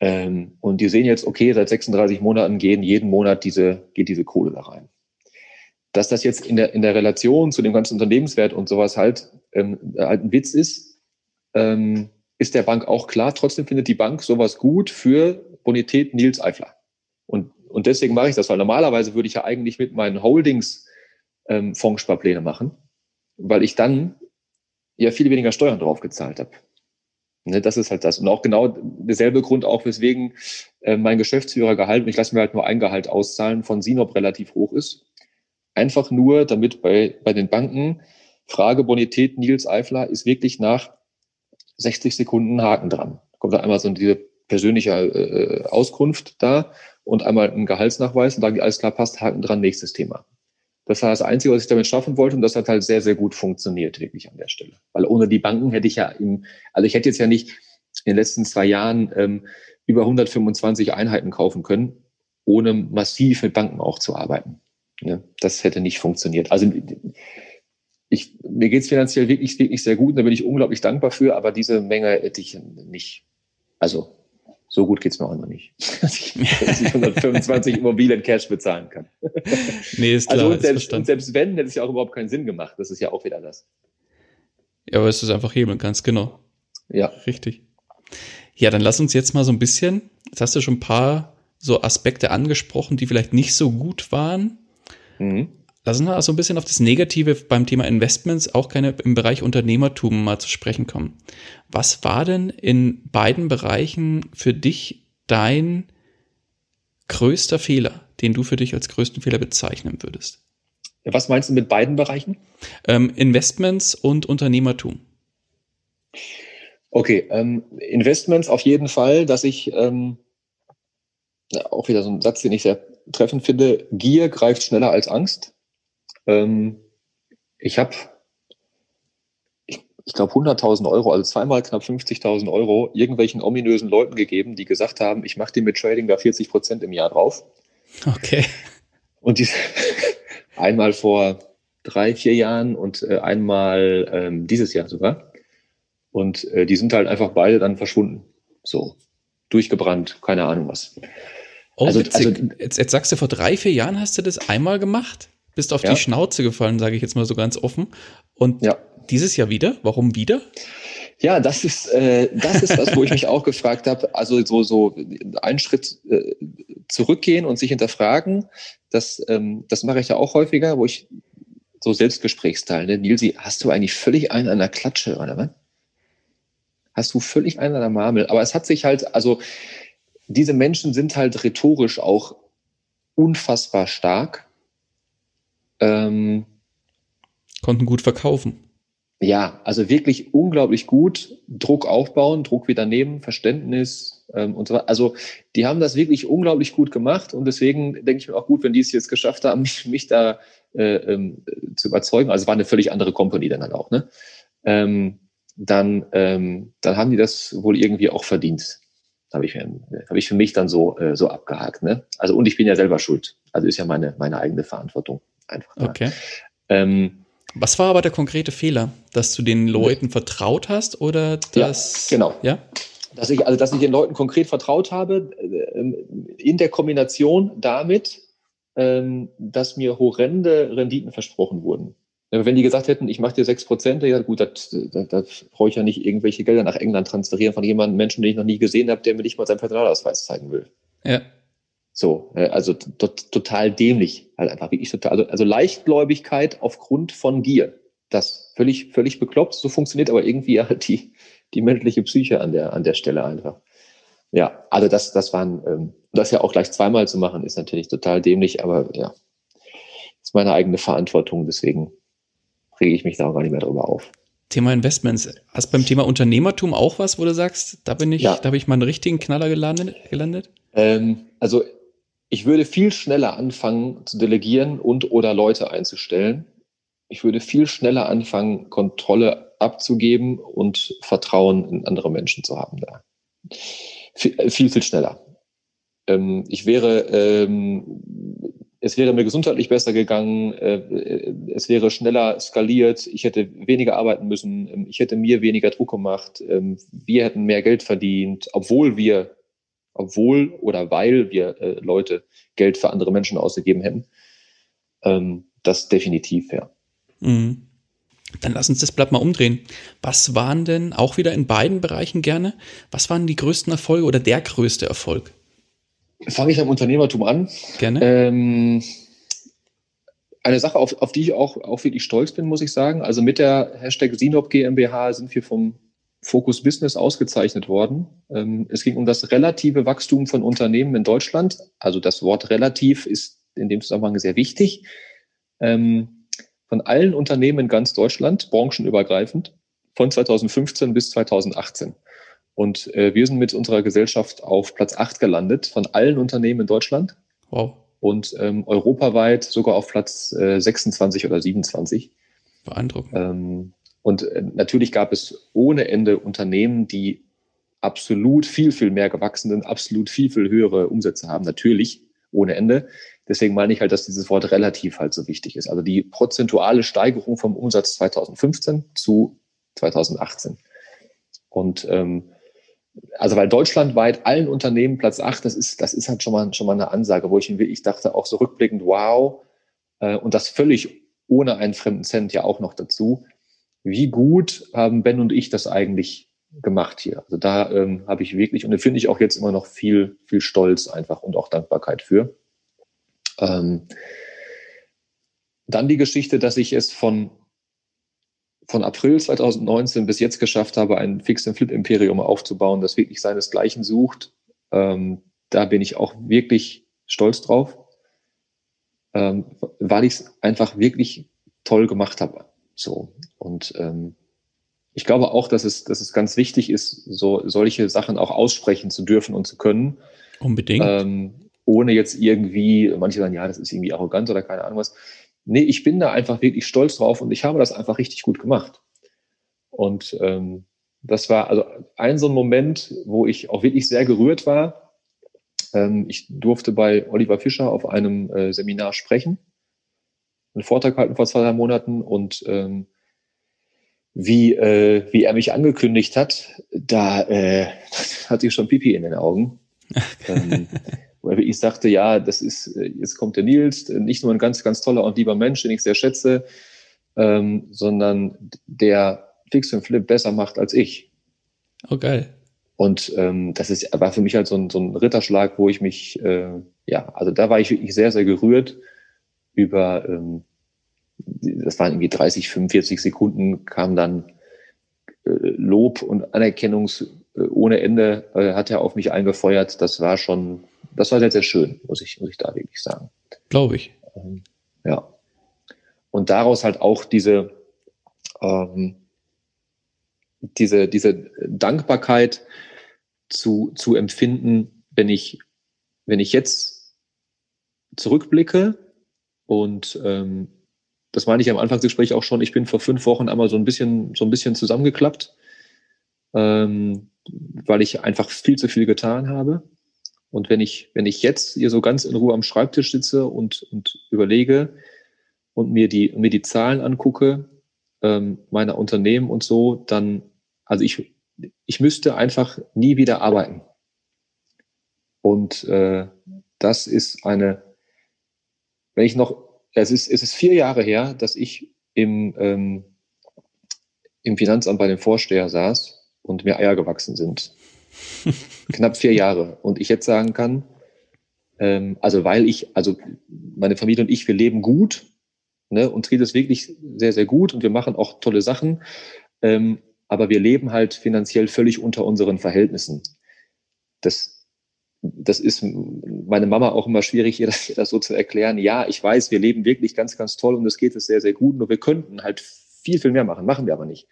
ähm, und die sehen jetzt, okay, seit 36 Monaten gehen jeden Monat diese geht diese Kohle da rein dass das jetzt in der, in der Relation zu dem ganzen Unternehmenswert und sowas halt, ähm, halt ein Witz ist, ähm, ist der Bank auch klar. Trotzdem findet die Bank sowas gut für Bonität Nils Eifler. Und, und deswegen mache ich das, weil normalerweise würde ich ja eigentlich mit meinen Holdings ähm, Fondssparpläne machen, weil ich dann ja viel weniger Steuern drauf gezahlt habe. Ne, das ist halt das. Und auch genau derselbe Grund auch, weswegen äh, mein Geschäftsführergehalt, und ich lasse mir halt nur ein Gehalt auszahlen, von Sinop relativ hoch ist. Einfach nur, damit bei, bei den Banken Frage Bonität Nils Eifler ist wirklich nach 60 Sekunden Haken dran. Kommt da einmal so diese persönliche äh, Auskunft da und einmal ein Gehaltsnachweis und sagen alles klar, passt, Haken dran, nächstes Thema. Das war das Einzige, was ich damit schaffen wollte und das hat halt sehr, sehr gut funktioniert, wirklich an der Stelle. Weil ohne die Banken hätte ich ja im, also ich hätte jetzt ja nicht in den letzten zwei Jahren ähm, über 125 Einheiten kaufen können, ohne massiv mit Banken auch zu arbeiten. Ja, das hätte nicht funktioniert. Also ich, mir geht's finanziell wirklich, wirklich sehr gut, da bin ich unglaublich dankbar für, aber diese Menge hätte ich nicht. Also so gut geht's mir auch noch nicht, dass ich, dass ich 125 Immobilien Cash bezahlen kann. Nee, ist also klar. Also und selbst, und selbst wenn, hätte es ja auch überhaupt keinen Sinn gemacht. Das ist ja auch wieder das. Ja, aber es ist einfach hebeln ganz genau. Ja. Richtig. Ja, dann lass uns jetzt mal so ein bisschen, jetzt hast du schon ein paar so Aspekte angesprochen, die vielleicht nicht so gut waren. Mhm. Lass uns mal so ein bisschen auf das Negative beim Thema Investments, auch gerne im Bereich Unternehmertum mal zu sprechen kommen. Was war denn in beiden Bereichen für dich dein größter Fehler, den du für dich als größten Fehler bezeichnen würdest? Was meinst du mit beiden Bereichen? Ähm, Investments und Unternehmertum. Okay, ähm, Investments auf jeden Fall, dass ich ähm, auch wieder so ein Satz, den ich sehr treffend finde. Gier greift schneller als Angst. Ähm, ich habe, ich, ich glaube, 100.000 Euro, also zweimal knapp 50.000 Euro, irgendwelchen ominösen Leuten gegeben, die gesagt haben, ich mache dir mit Trading da 40 Prozent im Jahr drauf. Okay. Und die, einmal vor drei, vier Jahren und äh, einmal ähm, dieses Jahr sogar. Und äh, die sind halt einfach beide dann verschwunden. So, durchgebrannt, keine Ahnung was. Oh, also, also jetzt, jetzt sagst du, vor drei, vier Jahren hast du das einmal gemacht? Bist auf ja. die Schnauze gefallen, sage ich jetzt mal so ganz offen. Und ja. dieses Jahr wieder? Warum wieder? Ja, das ist, äh, das ist was, wo ich mich auch gefragt habe. Also so, so einen Schritt äh, zurückgehen und sich hinterfragen, das, ähm, das mache ich ja auch häufiger, wo ich so Selbstgesprächsteil, ne? Nilsi, hast du eigentlich völlig einen an der Klatsche, oder was? Hast du völlig einen an der Marmel? Aber es hat sich halt, also diese Menschen sind halt rhetorisch auch unfassbar stark ähm, Konnten gut verkaufen. Ja, also wirklich unglaublich gut. Druck aufbauen, Druck wieder nehmen, Verständnis ähm, und so weiter. Also die haben das wirklich unglaublich gut gemacht und deswegen denke ich mir auch gut, wenn die es jetzt geschafft haben, mich, mich da äh, ähm, zu überzeugen. Also es war eine völlig andere Company dann halt auch, ne? Ähm, dann, ähm, dann haben die das wohl irgendwie auch verdient. Habe ich, hab ich für mich dann so, äh, so abgehakt. Ne? Also und ich bin ja selber schuld. Also ist ja meine, meine eigene Verantwortung einfach. Da. Okay. Ähm, Was war aber der konkrete Fehler? Dass du den Leuten vertraut hast oder dass. Ja, genau. Ja? Dass ich, also, dass ich den Leuten konkret vertraut habe, äh, in der Kombination damit, ähm, dass mir horrende Renditen versprochen wurden. Wenn die gesagt hätten, ich mache dir sechs Prozent, ja gut, da brauche ich ja nicht irgendwelche Gelder nach England transferieren von jemandem Menschen, den ich noch nie gesehen habe, der mir nicht mal seinen Personalausweis zeigen will. Ja. So, äh, also total dämlich, halt einfach wirklich total. Also, also Leichtgläubigkeit aufgrund von Gier. Das völlig, völlig bekloppt. So funktioniert aber irgendwie halt die, die menschliche Psyche an der, an der Stelle einfach. Ja, also das, das waren, ähm, das ja auch gleich zweimal zu machen, ist natürlich total dämlich, aber ja, ist meine eigene Verantwortung, deswegen rege ich mich da auch gar nicht mehr drüber auf. Thema Investments. Hast beim Thema Unternehmertum auch was, wo du sagst, da bin ich, ja. da habe ich mal einen richtigen Knaller gelandet? gelandet? Ähm, also ich würde viel schneller anfangen zu delegieren und oder Leute einzustellen. Ich würde viel schneller anfangen, Kontrolle abzugeben und Vertrauen in andere Menschen zu haben da. Viel, äh, viel, viel schneller. Ähm, ich wäre, ähm, es wäre mir gesundheitlich besser gegangen, äh, es wäre schneller skaliert, ich hätte weniger arbeiten müssen, ähm, ich hätte mir weniger Druck gemacht, ähm, wir hätten mehr Geld verdient, obwohl wir obwohl oder weil wir äh, Leute Geld für andere Menschen ausgegeben hätten. Ähm, das definitiv, ja. Mhm. Dann lass uns das Blatt mal umdrehen. Was waren denn auch wieder in beiden Bereichen gerne? Was waren die größten Erfolge oder der größte Erfolg? Fange ich am Unternehmertum an. Gerne. Ähm, eine Sache, auf, auf die ich auch, auch wirklich stolz bin, muss ich sagen. Also mit der Hashtag Sinop GmbH sind wir vom Focus Business ausgezeichnet worden. Ähm, es ging um das relative Wachstum von Unternehmen in Deutschland. Also das Wort relativ ist in dem Zusammenhang sehr wichtig. Ähm, von allen Unternehmen in ganz Deutschland, branchenübergreifend, von 2015 bis 2018. Und äh, wir sind mit unserer Gesellschaft auf Platz 8 gelandet von allen Unternehmen in Deutschland. Wow. Und ähm, europaweit sogar auf Platz äh, 26 oder 27. Beeindruckend. Ähm, und äh, natürlich gab es ohne Ende Unternehmen, die absolut viel, viel mehr gewachsen sind, absolut viel, viel höhere Umsätze haben. Natürlich ohne Ende. Deswegen meine ich halt, dass dieses Wort relativ halt so wichtig ist. Also die prozentuale Steigerung vom Umsatz 2015 zu 2018. Und ähm, also weil deutschlandweit allen Unternehmen Platz 8, das ist, das ist halt schon mal, schon mal eine Ansage, wo ich wirklich dachte, auch so rückblickend, wow, äh, und das völlig ohne einen fremden Cent ja auch noch dazu wie gut haben Ben und ich das eigentlich gemacht hier. Also da ähm, habe ich wirklich, und da finde ich auch jetzt immer noch viel, viel Stolz einfach und auch Dankbarkeit für. Ähm, dann die Geschichte, dass ich es von, von April 2019 bis jetzt geschafft habe, ein Fix-and-Flip-Imperium aufzubauen, das wirklich seinesgleichen sucht. Ähm, da bin ich auch wirklich stolz drauf, ähm, weil ich es einfach wirklich toll gemacht habe. So. Und ähm, ich glaube auch, dass es, dass es ganz wichtig ist, so solche Sachen auch aussprechen zu dürfen und zu können. Unbedingt. Ähm, ohne jetzt irgendwie, manche sagen, ja, das ist irgendwie arrogant oder keine Ahnung was. Nee, ich bin da einfach wirklich stolz drauf und ich habe das einfach richtig gut gemacht. Und ähm, das war also ein so ein Moment, wo ich auch wirklich sehr gerührt war. Ähm, ich durfte bei Oliver Fischer auf einem äh, Seminar sprechen einen Vortrag halten vor zwei, drei Monaten und ähm, wie, äh, wie er mich angekündigt hat, da äh, hatte ich schon Pipi in den Augen. ähm, ich sagte, ja, das ist, äh, jetzt kommt der Nils, nicht nur ein ganz, ganz toller und lieber Mensch, den ich sehr schätze, ähm, sondern der Fix und Flip besser macht als ich. Oh, geil. Und ähm, das ist, war für mich halt so ein, so ein Ritterschlag, wo ich mich, äh, ja, also da war ich wirklich sehr, sehr gerührt über, ähm, das waren irgendwie 30, 45 Sekunden, kam dann äh, Lob und Anerkennung äh, ohne Ende, äh, hat er auf mich eingefeuert. Das war schon, das war sehr, sehr schön, muss ich, muss ich da wirklich sagen. Glaube ich. Ähm, ja. Und daraus halt auch diese, ähm, diese, diese Dankbarkeit zu, zu empfinden, wenn ich, wenn ich jetzt zurückblicke und ähm, das meine ich am Anfangsgespräch auch schon, ich bin vor fünf Wochen einmal so ein bisschen, so ein bisschen zusammengeklappt, ähm, weil ich einfach viel zu viel getan habe. Und wenn ich, wenn ich jetzt hier so ganz in Ruhe am Schreibtisch sitze und, und überlege und mir die, mir die Zahlen angucke, ähm, meiner Unternehmen und so, dann, also ich, ich müsste einfach nie wieder arbeiten. Und äh, das ist eine, wenn ich noch, es ist, es ist vier Jahre her, dass ich im, ähm, im Finanzamt bei dem Vorsteher saß und mir Eier gewachsen sind. Knapp vier Jahre. Und ich jetzt sagen kann, ähm, also weil ich, also meine Familie und ich, wir leben gut ne, und tritt es wirklich sehr, sehr gut und wir machen auch tolle Sachen. Ähm, aber wir leben halt finanziell völlig unter unseren Verhältnissen. Das das ist meine Mama auch immer schwierig, ihr das, ihr das so zu erklären. Ja, ich weiß, wir leben wirklich ganz, ganz toll und es geht es sehr, sehr gut. Nur wir könnten halt viel, viel mehr machen, machen wir aber nicht.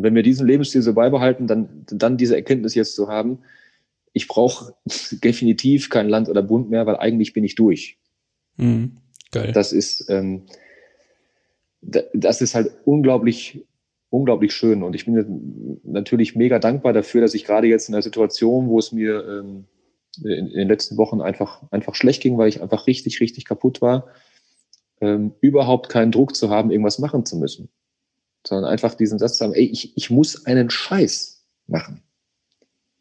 Und wenn wir diesen Lebensstil so beibehalten, dann, dann diese Erkenntnis jetzt zu haben, ich brauche definitiv kein Land oder Bund mehr, weil eigentlich bin ich durch. Mhm, geil. Das ist, ähm, das ist halt unglaublich, unglaublich schön. Und ich bin natürlich mega dankbar dafür, dass ich gerade jetzt in einer Situation, wo es mir ähm, in, in den letzten Wochen einfach, einfach schlecht ging, weil ich einfach richtig, richtig kaputt war, ähm, überhaupt keinen Druck zu haben, irgendwas machen zu müssen. Sondern einfach diesen Satz zu haben, ey, ich, ich muss einen Scheiß machen.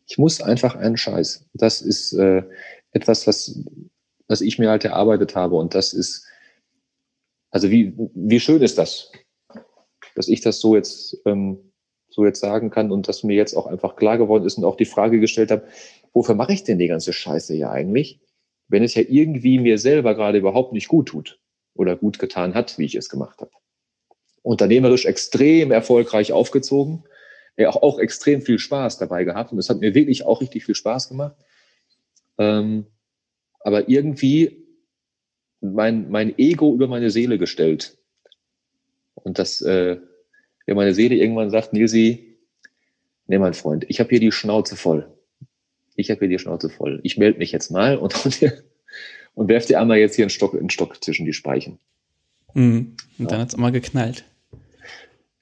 Ich muss einfach einen Scheiß. Das ist äh, etwas, was, was ich mir halt erarbeitet habe. Und das ist also wie, wie schön ist das, dass ich das so jetzt, ähm, so jetzt sagen kann und dass mir jetzt auch einfach klar geworden ist und auch die Frage gestellt habe, wofür mache ich denn die ganze Scheiße hier eigentlich, wenn es ja irgendwie mir selber gerade überhaupt nicht gut tut oder gut getan hat, wie ich es gemacht habe. Unternehmerisch extrem erfolgreich aufgezogen, ja, auch, auch extrem viel Spaß dabei gehabt und es hat mir wirklich auch richtig viel Spaß gemacht. Ähm, aber irgendwie mein, mein Ego über meine Seele gestellt. Und dass äh, ja, meine Seele irgendwann sagt, Nilsi, nee, mein Freund, ich habe hier die Schnauze voll. Ich habe hier die Schnauze voll. Ich melde mich jetzt mal und, und, und werf dir einmal jetzt hier einen Stock, einen Stock zwischen die Speichen. Mhm. Und dann ja. hat's einmal geknallt.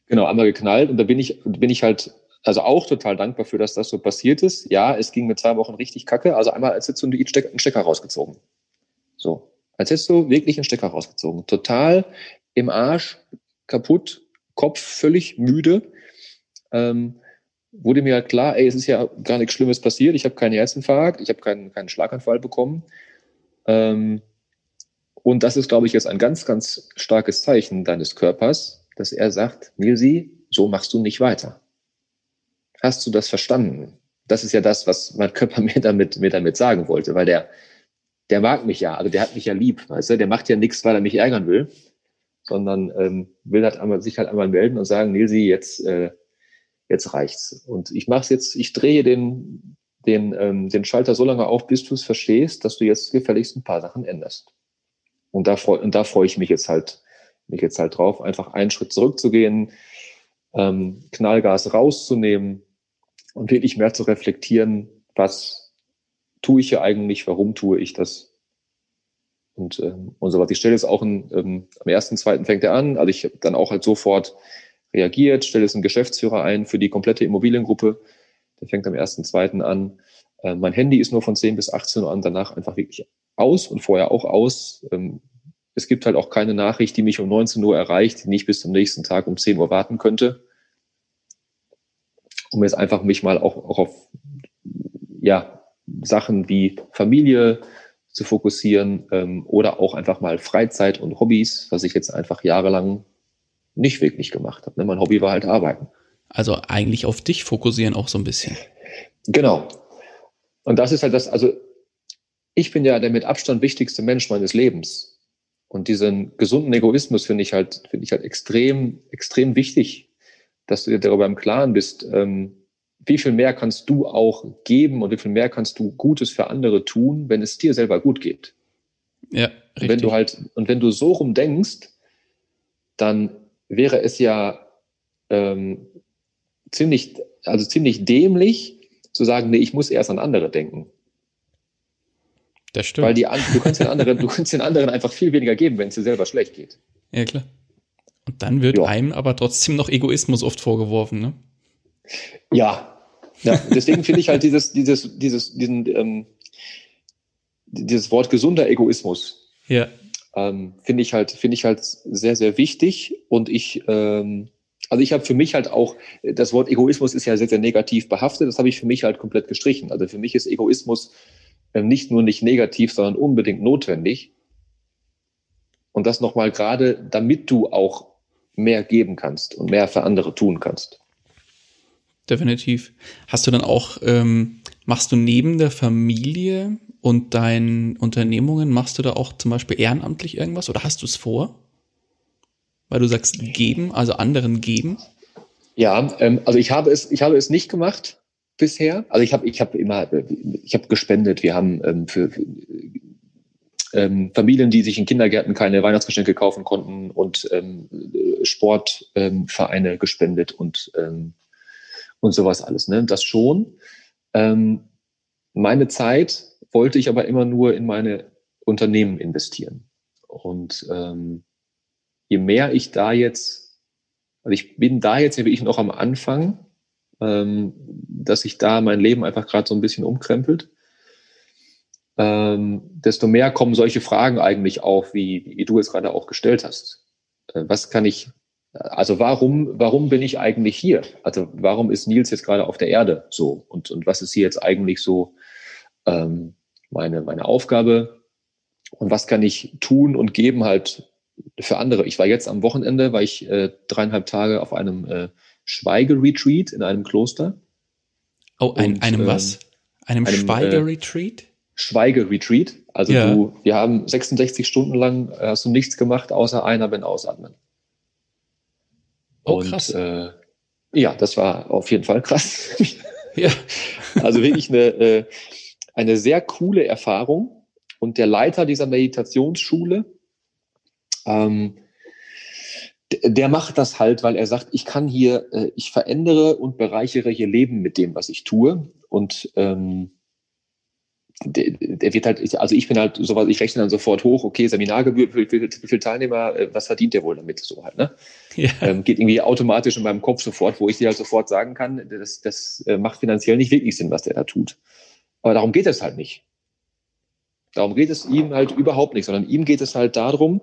Genau, einmal geknallt. Und da bin ich, bin ich halt also auch total dankbar für, dass das so passiert ist. Ja, es ging mit zwei Wochen richtig kacke. Also einmal als einen Stecker, einen Stecker rausgezogen. So. Als hättest du wirklich einen Stecker rausgezogen. Total im Arsch, kaputt, Kopf völlig müde. Ähm, wurde mir halt klar, ey, es ist ja gar nichts Schlimmes passiert. Ich habe keinen Herzinfarkt, ich habe keinen, keinen Schlaganfall bekommen. Ähm, und das ist, glaube ich, jetzt ein ganz, ganz starkes Zeichen deines Körpers, dass er sagt, Nilsi, so machst du nicht weiter. Hast du das verstanden? Das ist ja das, was mein Körper mir damit, mir damit sagen wollte, weil der, der mag mich ja, also der hat mich ja lieb, weißt du, der macht ja nichts, weil er mich ärgern will, sondern ähm, will halt einmal, sich halt einmal melden und sagen, Nilsi, jetzt, äh, jetzt reicht's. Und ich mache jetzt, ich drehe den, den, ähm, den Schalter so lange auf, bis du es verstehst, dass du jetzt gefälligst ein paar Sachen änderst. Und da freue und da freue ich mich jetzt halt, mich jetzt halt drauf, einfach einen Schritt zurückzugehen, ähm, Knallgas rauszunehmen und wirklich mehr zu reflektieren, was tue ich hier eigentlich, warum tue ich das und, ähm, und so was. Ich stelle jetzt auch ein, ähm, am ersten, zweiten fängt er an, also ich habe dann auch halt sofort reagiert, stelle jetzt einen Geschäftsführer ein für die komplette Immobiliengruppe, der fängt am ersten, zweiten an. Äh, mein Handy ist nur von 10 bis 18 Uhr an, danach einfach wirklich aus und vorher auch aus. Ähm, es gibt halt auch keine Nachricht, die mich um 19 Uhr erreicht, die nicht bis zum nächsten Tag um 10 Uhr warten könnte um jetzt einfach mich mal auch, auch auf ja, Sachen wie Familie zu fokussieren ähm, oder auch einfach mal Freizeit und Hobbys, was ich jetzt einfach jahrelang nicht wirklich gemacht habe. Ne? Mein Hobby war halt Arbeiten. Also eigentlich auf dich fokussieren auch so ein bisschen. Genau. Und das ist halt das, also ich bin ja der mit Abstand wichtigste Mensch meines Lebens. Und diesen gesunden Egoismus finde ich halt, finde ich halt extrem, extrem wichtig dass du dir darüber im Klaren bist, ähm, wie viel mehr kannst du auch geben und wie viel mehr kannst du Gutes für andere tun, wenn es dir selber gut geht. Ja, richtig. Und wenn du halt, und wenn du so rum denkst, dann wäre es ja ähm, ziemlich, also ziemlich dämlich zu sagen, nee, ich muss erst an andere denken. Das stimmt. Weil die, du kannst den anderen, du kannst den anderen einfach viel weniger geben, wenn es dir selber schlecht geht. Ja, klar. Und dann wird jo. einem aber trotzdem noch Egoismus oft vorgeworfen, ne? Ja. Ja, deswegen finde ich halt dieses, dieses, dieses, diesen, ähm, dieses Wort gesunder Egoismus. Ja. Ähm, finde ich halt, finde ich halt sehr, sehr wichtig. Und ich, ähm, also ich habe für mich halt auch, das Wort Egoismus ist ja sehr, sehr negativ behaftet. Das habe ich für mich halt komplett gestrichen. Also für mich ist Egoismus nicht nur nicht negativ, sondern unbedingt notwendig. Und das nochmal gerade, damit du auch mehr geben kannst und mehr für andere tun kannst. Definitiv. Hast du dann auch, ähm, machst du neben der Familie und deinen Unternehmungen, machst du da auch zum Beispiel ehrenamtlich irgendwas oder hast du es vor? Weil du sagst geben, also anderen geben? Ja, ähm, also ich habe es, ich habe es nicht gemacht bisher. Also ich habe, ich habe immer, ich habe gespendet. Wir haben ähm, für, für ähm, Familien, die sich in Kindergärten keine Weihnachtsgeschenke kaufen konnten und ähm, Sportvereine ähm, gespendet und, ähm, und sowas alles. Ne? Das schon. Ähm, meine Zeit wollte ich aber immer nur in meine Unternehmen investieren. Und ähm, je mehr ich da jetzt, also ich bin da jetzt wie ich noch am Anfang, ähm, dass sich da mein Leben einfach gerade so ein bisschen umkrempelt ähm, desto mehr kommen solche Fragen eigentlich auf, wie, wie du es gerade auch gestellt hast. Äh, was kann ich, also warum, warum bin ich eigentlich hier? Also warum ist Nils jetzt gerade auf der Erde so? Und, und was ist hier jetzt eigentlich so ähm, meine, meine Aufgabe? Und was kann ich tun und geben halt für andere. Ich war jetzt am Wochenende, war ich äh, dreieinhalb Tage auf einem äh, Schweigeretreat in einem Kloster. Oh, ein, Und, einem ähm, was? Einem, einem Schweigeretreat? Äh, Schweigeretreat. Also ja. du, wir haben 66 Stunden lang äh, hast du nichts gemacht, außer einatmen, ausatmen. Oh, Und, krass. Äh, ja, das war auf jeden Fall krass. ja. Also wirklich eine, äh, eine sehr coole Erfahrung. Und der Leiter dieser Meditationsschule, ähm, der macht das halt, weil er sagt, ich kann hier, äh, ich verändere und bereichere hier Leben mit dem, was ich tue. Und ähm, der, der wird halt, also ich bin halt sowas, ich rechne dann sofort hoch, okay, Seminargebühr, wie viel, wie viel Teilnehmer, äh, was verdient der wohl damit, so halt, ne? Ja. Ähm, geht irgendwie automatisch in meinem Kopf sofort, wo ich dir halt sofort sagen kann, das, das äh, macht finanziell nicht wirklich Sinn, was der da tut. Aber darum geht es halt nicht. Darum geht es ihm halt überhaupt nicht, sondern ihm geht es halt darum,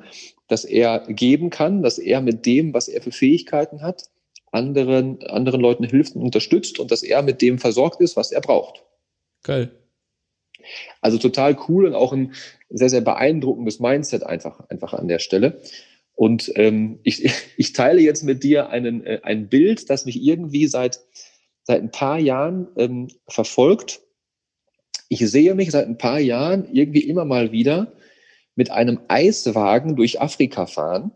dass er geben kann, dass er mit dem, was er für Fähigkeiten hat, anderen, anderen Leuten hilft und unterstützt und dass er mit dem versorgt ist, was er braucht. Geil. Also total cool und auch ein sehr, sehr beeindruckendes Mindset einfach, einfach an der Stelle. Und ähm, ich, ich teile jetzt mit dir einen, äh, ein Bild, das mich irgendwie seit, seit ein paar Jahren ähm, verfolgt. Ich sehe mich seit ein paar Jahren irgendwie immer mal wieder mit einem Eiswagen durch Afrika fahren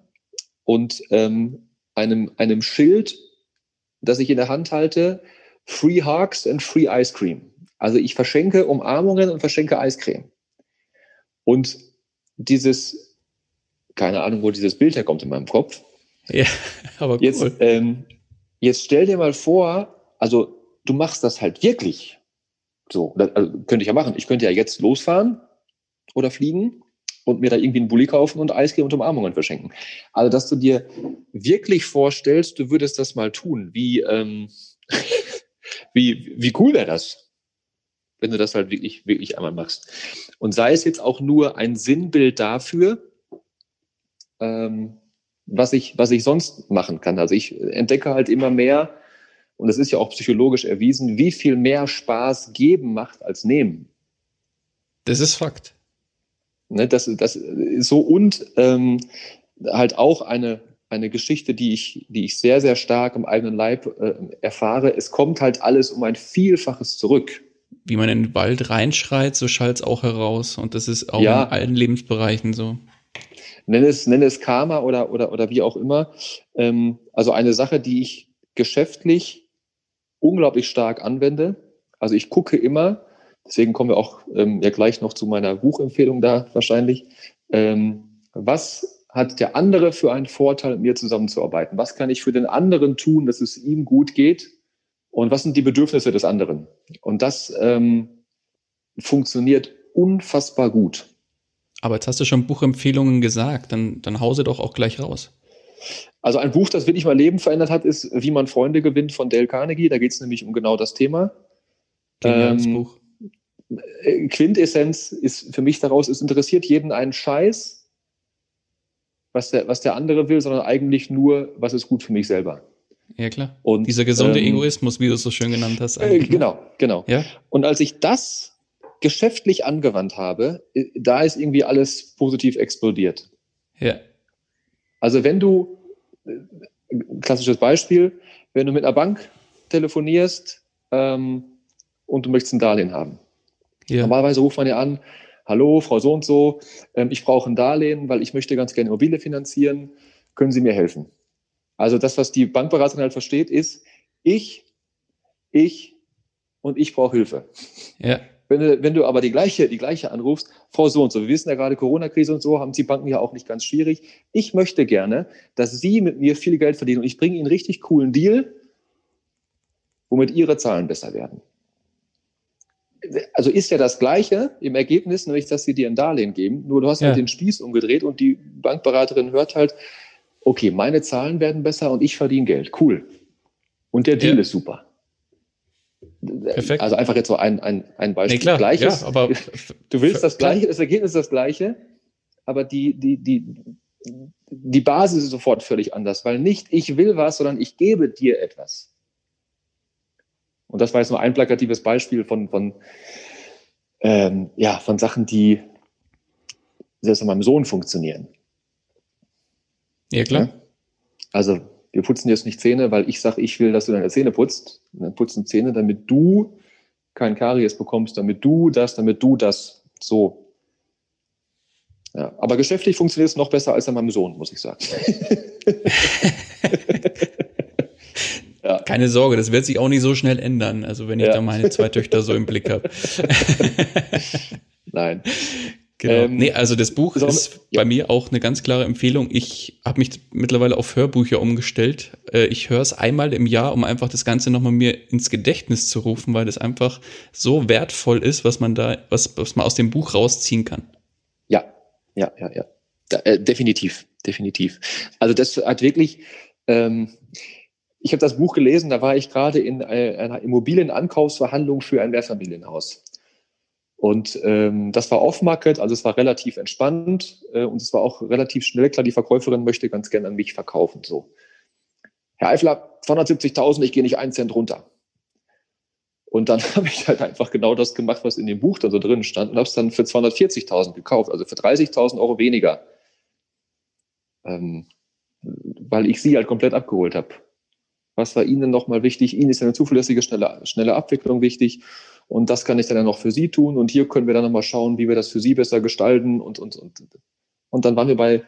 und ähm, einem, einem Schild, das ich in der Hand halte, Free Hugs and Free Ice Cream. Also ich verschenke Umarmungen und verschenke Eiscreme. Und dieses, keine Ahnung, wo dieses Bild herkommt in meinem Kopf. Ja, aber cool. Jetzt, ähm, jetzt stell dir mal vor, also du machst das halt wirklich. So, das, also könnte ich ja machen. Ich könnte ja jetzt losfahren oder fliegen und mir da irgendwie einen Bulli kaufen und Eiscreme und Umarmungen verschenken. Also, dass du dir wirklich vorstellst, du würdest das mal tun, wie, ähm, wie, wie cool wäre das? wenn du das halt wirklich, wirklich einmal machst. Und sei es jetzt auch nur ein Sinnbild dafür, ähm, was ich, was ich sonst machen kann. Also ich entdecke halt immer mehr, und es ist ja auch psychologisch erwiesen, wie viel mehr Spaß geben macht als nehmen. Das ist Fakt. Ne, das, das so und ähm, halt auch eine, eine Geschichte, die ich, die ich sehr, sehr stark im eigenen Leib äh, erfahre. Es kommt halt alles um ein Vielfaches zurück wie man in den Wald reinschreit, so schallt es auch heraus. Und das ist auch ja. in allen Lebensbereichen so. Nenne es, nenne es Karma oder, oder, oder wie auch immer. Ähm, also eine Sache, die ich geschäftlich unglaublich stark anwende. Also ich gucke immer, deswegen kommen wir auch ähm, ja gleich noch zu meiner Buchempfehlung da wahrscheinlich. Ähm, was hat der andere für einen Vorteil, mit mir zusammenzuarbeiten? Was kann ich für den anderen tun, dass es ihm gut geht? und was sind die Bedürfnisse des anderen. Und das ähm, funktioniert unfassbar gut. Aber jetzt hast du schon Buchempfehlungen gesagt, dann, dann hause doch auch gleich raus. Also ein Buch, das wirklich mein Leben verändert hat, ist Wie man Freunde gewinnt von Dale Carnegie. Da geht es nämlich um genau das Thema. Geniales ähm, Buch. Quintessenz ist für mich daraus, es interessiert jeden einen Scheiß, was der, was der andere will, sondern eigentlich nur, was ist gut für mich selber. Ja, klar. Und, Dieser gesunde ähm, Egoismus, wie du es so schön genannt hast. Äh, genau, genau. Ja? Und als ich das geschäftlich angewandt habe, äh, da ist irgendwie alles positiv explodiert. Ja. Also wenn du, äh, klassisches Beispiel, wenn du mit einer Bank telefonierst ähm, und du möchtest ein Darlehen haben. Ja. Normalerweise ruft man ja an, hallo, Frau so und so, ähm, ich brauche ein Darlehen, weil ich möchte ganz gerne Immobilie finanzieren. Können Sie mir helfen? Also das, was die Bankberaterin halt versteht, ist, ich, ich und ich brauche Hilfe. Ja. Wenn du, wenn du aber die gleiche, die gleiche anrufst, Frau so und so, wir wissen ja gerade Corona-Krise und so, haben die Banken ja auch nicht ganz schwierig. Ich möchte gerne, dass Sie mit mir viel Geld verdienen und ich bringe Ihnen einen richtig coolen Deal, womit Ihre Zahlen besser werden. Also ist ja das Gleiche im Ergebnis, nämlich, dass sie dir ein Darlehen geben, nur du hast halt ja. halt den Spieß umgedreht und die Bankberaterin hört halt, okay, meine Zahlen werden besser und ich verdiene Geld. Cool. Und der Deal ja. ist super. Perfekt. Also einfach jetzt so ein, ein, ein Beispiel. Nee, klar. Gleiches. Ja, aber du willst das Gleiche, das Ergebnis ist das Gleiche, aber die, die, die, die Basis ist sofort völlig anders, weil nicht ich will was, sondern ich gebe dir etwas. Und das war jetzt nur ein plakatives Beispiel von, von, ähm, ja, von Sachen, die selbst an meinem Sohn funktionieren. Ja, klar. Ja? Also wir putzen jetzt nicht Zähne, weil ich sage, ich will, dass du deine Zähne putzt. Und dann putzen Zähne, damit du kein Karies bekommst, damit du das, damit du das. So. Ja, aber geschäftlich funktioniert es noch besser als an meinem Sohn, muss ich sagen. ja. Keine Sorge, das wird sich auch nicht so schnell ändern. Also wenn ich ja. da meine zwei Töchter so im Blick habe. Nein. Genau. Ähm, nee, also das Buch so, ist ja. bei mir auch eine ganz klare Empfehlung. Ich habe mich mittlerweile auf Hörbücher umgestellt. Äh, ich höre es einmal im Jahr, um einfach das Ganze nochmal mir ins Gedächtnis zu rufen, weil das einfach so wertvoll ist, was man da, was, was man aus dem Buch rausziehen kann. Ja, ja, ja, ja. Da, äh, definitiv, definitiv. Also das hat wirklich, ähm, ich habe das Buch gelesen, da war ich gerade in äh, einer Immobilienankaufsverhandlung für ein Mehrfamilienhaus. Und ähm, das war Off-Market, also es war relativ entspannt äh, und es war auch relativ schnell klar, die Verkäuferin möchte ganz gern an mich verkaufen. So, Herr Eifler, 270.000, ich gehe nicht einen Cent runter. Und dann habe ich halt einfach genau das gemacht, was in dem Buch da so drin stand und habe es dann für 240.000 gekauft, also für 30.000 Euro weniger, ähm, weil ich sie halt komplett abgeholt habe. Was war Ihnen nochmal wichtig? Ihnen ist eine zuverlässige, schnelle, schnelle Abwicklung wichtig. Und das kann ich dann noch für Sie tun. Und hier können wir dann nochmal schauen, wie wir das für Sie besser gestalten. Und, und, und, und dann waren wir bei,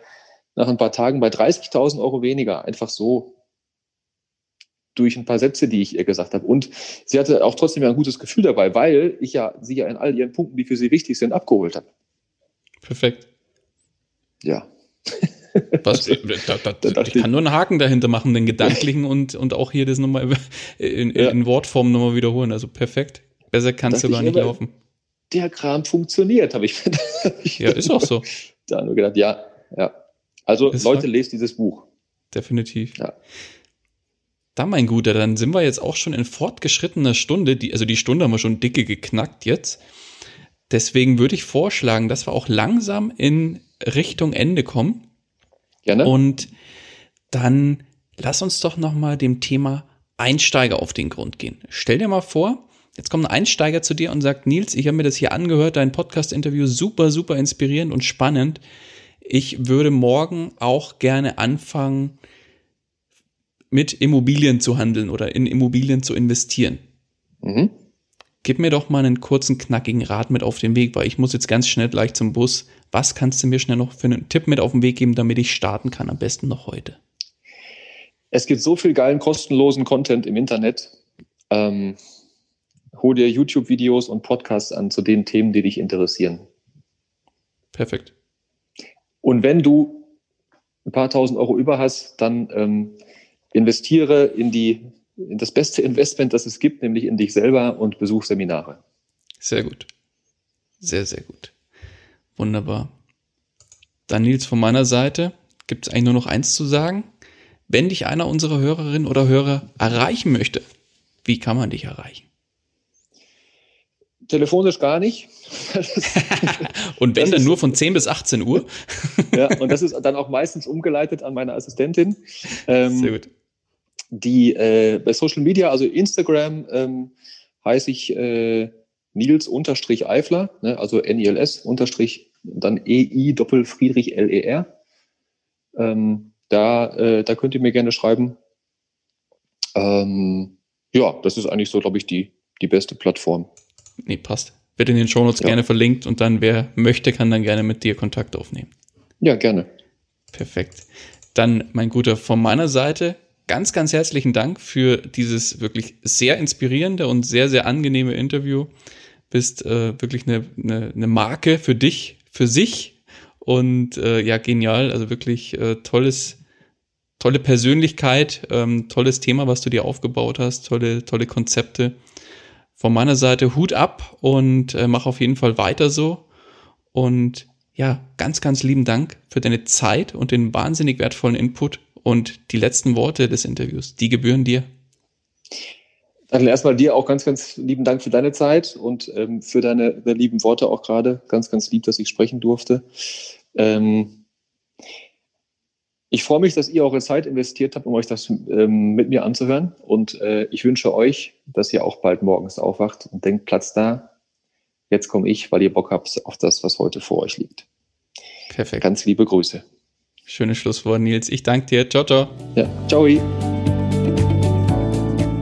nach ein paar Tagen bei 30.000 Euro weniger. Einfach so durch ein paar Sätze, die ich ihr gesagt habe. Und sie hatte auch trotzdem ein gutes Gefühl dabei, weil ich ja sie ja in all ihren Punkten, die für sie wichtig sind, abgeholt habe. Perfekt. Ja. Was, da, da, da, ich kann nur einen Haken dahinter machen, den gedanklichen und, und auch hier das nochmal in, ja. in Wortform nochmal wiederholen. Also perfekt. Besser kannst du gar nicht laufen. Der Kram funktioniert, habe ich, Ja, ist auch so. Da nur gedacht, ja, ja. Also ist Leute, lest dieses Buch. Definitiv. Ja. Da, mein Guter, dann sind wir jetzt auch schon in fortgeschrittener Stunde. Die, also die Stunde haben wir schon dicke geknackt jetzt. Deswegen würde ich vorschlagen, dass wir auch langsam in Richtung Ende kommen. Gerne. Und dann lass uns doch noch mal dem Thema Einsteiger auf den Grund gehen. Stell dir mal vor, Jetzt kommt ein Einsteiger zu dir und sagt, Nils, ich habe mir das hier angehört, dein Podcast-Interview super, super inspirierend und spannend. Ich würde morgen auch gerne anfangen, mit Immobilien zu handeln oder in Immobilien zu investieren. Mhm. Gib mir doch mal einen kurzen, knackigen Rat mit auf den Weg, weil ich muss jetzt ganz schnell gleich zum Bus. Was kannst du mir schnell noch für einen Tipp mit auf den Weg geben, damit ich starten kann, am besten noch heute? Es gibt so viel geilen, kostenlosen Content im Internet. Ähm, hol dir YouTube-Videos und Podcasts an zu den Themen, die dich interessieren. Perfekt. Und wenn du ein paar tausend Euro über hast, dann ähm, investiere in die in das beste Investment, das es gibt, nämlich in dich selber und besuch Seminare. Sehr gut. Sehr, sehr gut. Wunderbar. Dann Nils von meiner Seite gibt es eigentlich nur noch eins zu sagen. Wenn dich einer unserer Hörerinnen oder Hörer erreichen möchte, wie kann man dich erreichen? Telefonisch gar nicht. und wenn, dann nur von 10 bis 18 Uhr. ja, und das ist dann auch meistens umgeleitet an meine Assistentin. Ähm, Sehr gut. Die äh, bei Social Media, also Instagram, ähm, heiße ich äh, Nils-Eifler, ne, also N-I-L-S unterstrich, dann E-I Doppel Friedrich L-E-R. Ähm, da, äh, da könnt ihr mir gerne schreiben. Ähm, ja, das ist eigentlich so, glaube ich, die, die beste Plattform. Nee, passt. Wird in den Shownotes ja. gerne verlinkt und dann, wer möchte, kann dann gerne mit dir Kontakt aufnehmen. Ja, gerne. Perfekt. Dann, mein Guter, von meiner Seite ganz, ganz herzlichen Dank für dieses wirklich sehr inspirierende und sehr, sehr angenehme Interview. Bist äh, wirklich eine, eine, eine Marke für dich, für sich und äh, ja, genial. Also wirklich äh, tolles, tolle Persönlichkeit, ähm, tolles Thema, was du dir aufgebaut hast, tolle, tolle Konzepte von meiner Seite Hut ab und äh, mach auf jeden Fall weiter so. Und ja, ganz, ganz lieben Dank für deine Zeit und den wahnsinnig wertvollen Input und die letzten Worte des Interviews. Die gebühren dir. Dann erstmal dir auch ganz, ganz lieben Dank für deine Zeit und ähm, für deine, deine lieben Worte auch gerade. Ganz, ganz lieb, dass ich sprechen durfte. Ähm, ich freue mich, dass ihr eure Zeit investiert habt, um euch das ähm, mit mir anzuhören. Und äh, ich wünsche euch, dass ihr auch bald morgens aufwacht und denkt, Platz da. Jetzt komme ich, weil ihr Bock habt auf das, was heute vor euch liegt. Perfekt. Ganz liebe Grüße. Schönes Schlusswort, Nils. Ich danke dir. Ciao, ciao. Ja, ciao.